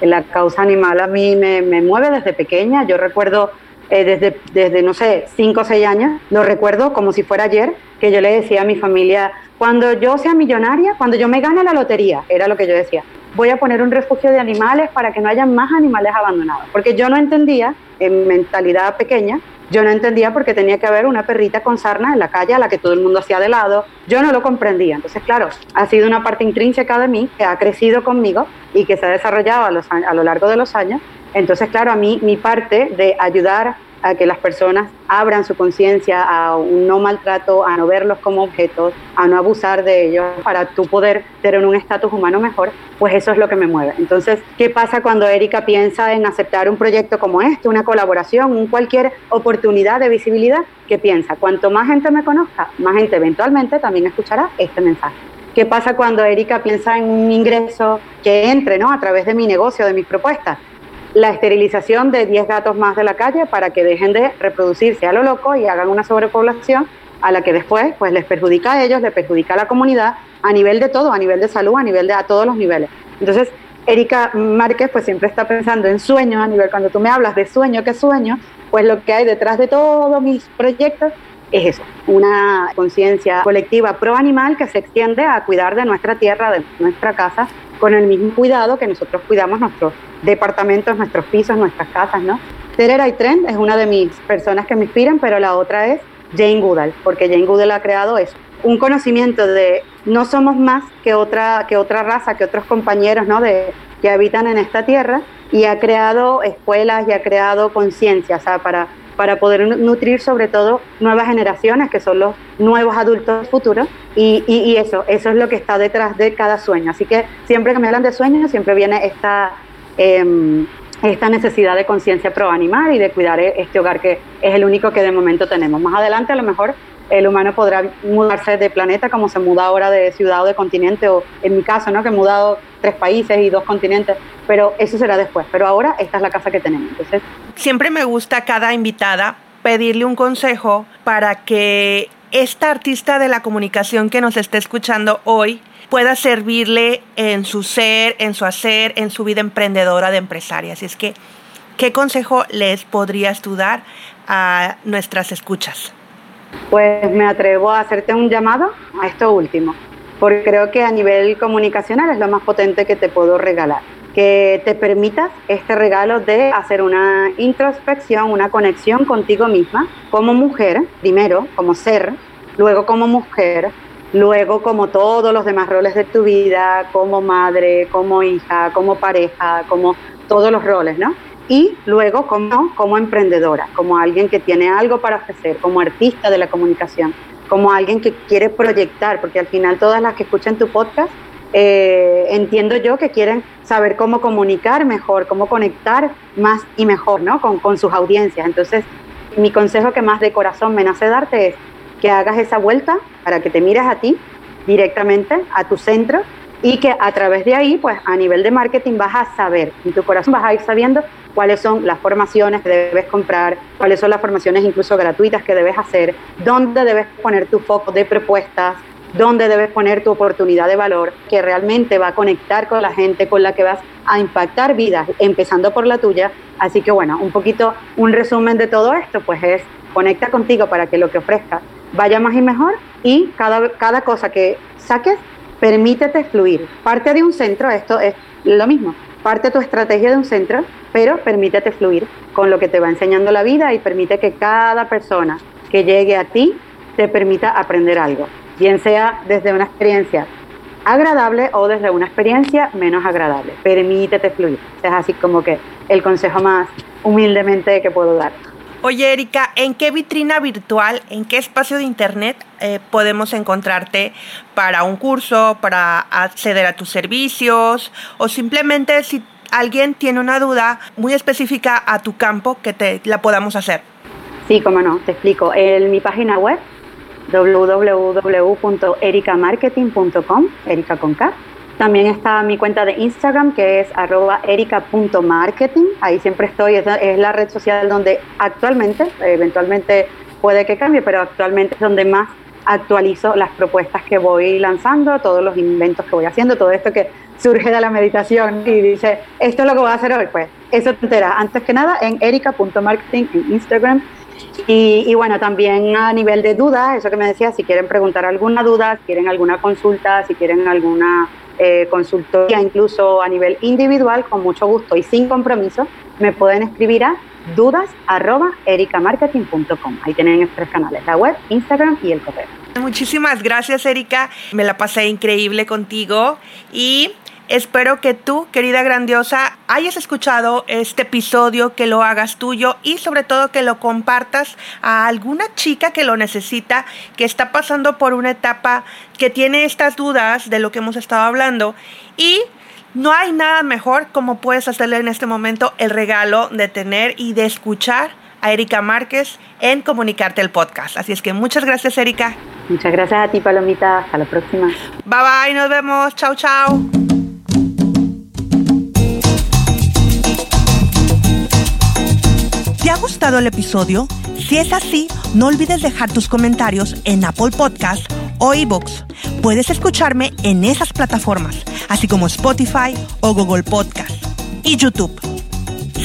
La causa animal a mí me, me mueve desde pequeña. Yo recuerdo eh, desde, desde, no sé, cinco o seis años, lo recuerdo como si fuera ayer, que yo le decía a mi familia, cuando yo sea millonaria, cuando yo me gane la lotería, era lo que yo decía, voy a poner un refugio de animales para que no haya más animales abandonados, porque yo no entendía, en mentalidad pequeña, yo no entendía por qué tenía que haber una perrita con sarna en la calle a la que todo el mundo hacía de lado. Yo no lo comprendía. Entonces, claro, ha sido una parte intrínseca de mí que ha crecido conmigo y que se ha desarrollado a, a lo largo de los años entonces, claro, a mí mi parte de ayudar a que las personas abran su conciencia a un no maltrato, a no verlos como objetos, a no abusar de ellos para tú poder tener un estatus humano mejor, pues eso es lo que me mueve. Entonces, ¿qué pasa cuando Erika piensa en aceptar un proyecto como este, una colaboración, un cualquier oportunidad de visibilidad? ¿Qué piensa? Cuanto más gente me conozca, más gente eventualmente también escuchará este mensaje. ¿Qué pasa cuando Erika piensa en un ingreso que entre ¿no? a través de mi negocio, de mis propuestas? La esterilización de 10 gatos más de la calle para que dejen de reproducirse a lo loco y hagan una sobrepoblación a la que después pues les perjudica a ellos, les perjudica a la comunidad a nivel de todo, a nivel de salud, a nivel de a todos los niveles. Entonces, Erika Márquez pues siempre está pensando en sueños, a nivel cuando tú me hablas de sueño, ¿qué sueño? Pues lo que hay detrás de todos mis proyectos es eso, una conciencia colectiva pro animal que se extiende a cuidar de nuestra tierra, de nuestra casa, con el mismo cuidado que nosotros cuidamos nuestros departamentos, nuestros pisos, nuestras casas, ¿no? Terera y Trent es una de mis personas que me inspiran, pero la otra es Jane Goodall, porque Jane Goodall ha creado eso, un conocimiento de no somos más que otra, que otra raza, que otros compañeros, ¿no? De, que habitan en esta tierra y ha creado escuelas y ha creado conciencia, para para poder nutrir sobre todo nuevas generaciones, que son los nuevos adultos futuros, y, eso, eso es lo que está detrás de cada sueño. Así que siempre que me hablan de sueños, siempre viene esta... Eh, esta necesidad de conciencia pro animal y de cuidar e-, este hogar que es el único que de momento tenemos. Más adelante a lo mejor el humano podrá mudarse de planeta como se muda ahora de ciudad o de continente, o en mi caso, ¿no? que he mudado tres países y dos continentes, pero eso será después. Pero ahora esta es la casa que tenemos. Entonces, Siempre me gusta a cada invitada pedirle un consejo para que esta artista de la comunicación que nos esté escuchando hoy pueda servirle en su ser, en su hacer, en su vida emprendedora de empresaria. Así es que, ¿qué consejo les podrías tú a nuestras escuchas? Pues me atrevo a hacerte un llamado a esto último, porque creo que a nivel comunicacional es lo más potente que te puedo regalar. Que te permitas este regalo de hacer una introspección, una conexión contigo misma, como mujer, primero, como ser, luego como mujer, luego como todos los demás roles de tu vida, como madre, como hija, como pareja, como todos los roles, ¿no? Y luego como, como emprendedora, como alguien que tiene algo para ofrecer, como artista de la comunicación, como alguien que quiere proyectar, porque al final todas las que escuchan tu podcast, eh, entiendo yo que quieren saber cómo comunicar mejor, cómo conectar más y mejor ¿no? con, con sus audiencias. Entonces, mi consejo que más de corazón me nace darte es que hagas esa vuelta para que te mires a ti directamente, a tu centro, y que a través de ahí, pues a nivel de marketing vas a saber, en tu corazón vas a ir sabiendo cuáles son las formaciones que debes comprar, cuáles son las formaciones incluso gratuitas que debes hacer, dónde debes poner tu foco de propuestas, dónde debes poner tu oportunidad de valor que realmente va a conectar con la gente con la que vas a impactar vidas, empezando por la tuya. Así que bueno, un poquito un resumen de todo esto, pues es conecta contigo para que lo que ofrezcas vaya más y mejor y cada, cada cosa que saques permítete fluir. Parte de un centro, esto es lo mismo, parte tu estrategia de un centro, pero permítete fluir con lo que te va enseñando la vida y permite que cada persona que llegue a ti te permita aprender algo, bien sea desde una experiencia agradable o desde una experiencia menos agradable. Permítete fluir. Es así como que el consejo más humildemente que puedo dar. Oye, Erika, ¿en qué vitrina virtual, en qué espacio de internet eh, podemos encontrarte para un curso, para acceder a tus servicios o simplemente si alguien tiene una duda muy específica a tu campo que te la podamos hacer? Sí, cómo no, te explico. En mi página web www.ericamarketing.com, Erika con K, también está mi cuenta de Instagram que es arroba erica.marketing. Ahí siempre estoy, es la, red social donde actualmente, eventualmente puede que cambie, pero actualmente es donde más actualizo las propuestas que voy lanzando, todos los inventos que voy haciendo, todo esto que surge de la meditación y dice, esto es lo que voy a hacer hoy, pues eso te entera antes que nada en erica.marketing en Instagram. Y, y, bueno, también a nivel de dudas, eso que me decía, si quieren preguntar alguna duda, si quieren alguna consulta, si quieren alguna eh, consultoría incluso a nivel individual, con mucho gusto y sin compromiso, me pueden escribir a dudas arroba ericamarketing.com. Ahí tienen tres canales, la web, Instagram y el correo. Muchísimas gracias, Erika. Me la pasé increíble contigo y Espero que tú, querida grandiosa, hayas escuchado este episodio, que lo hagas tuyo y sobre todo que lo compartas a alguna chica que lo necesita, que está pasando por una etapa que tiene estas dudas de lo que hemos estado hablando y no hay nada mejor como puedes hacerle en este momento el regalo de tener y de escuchar a Erika Márquez en Comunicarte el Podcast. Así es que muchas gracias, Erika. Muchas gracias a ti, Palomita. Hasta la próxima. Bye bye, nos vemos. Chao, chao. Ha gustado el episodio? Si es así, no olvides dejar tus comentarios en Apple Podcast o iBooks. Puedes escucharme en esas plataformas, así como Spotify o Google Podcast y YouTube.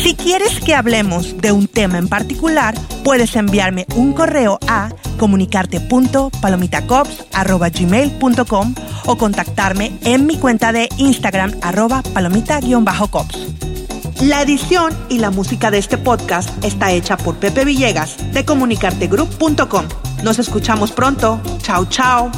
Si quieres que hablemos de un tema en particular, puedes enviarme un correo a comunicarte.palomitacops.gmail.com o contactarme en mi cuenta de Instagram arroba palomita-cops. La edición y la música de este podcast está hecha por Pepe Villegas de comunicartegroup.com. Nos escuchamos pronto. Chao, chao.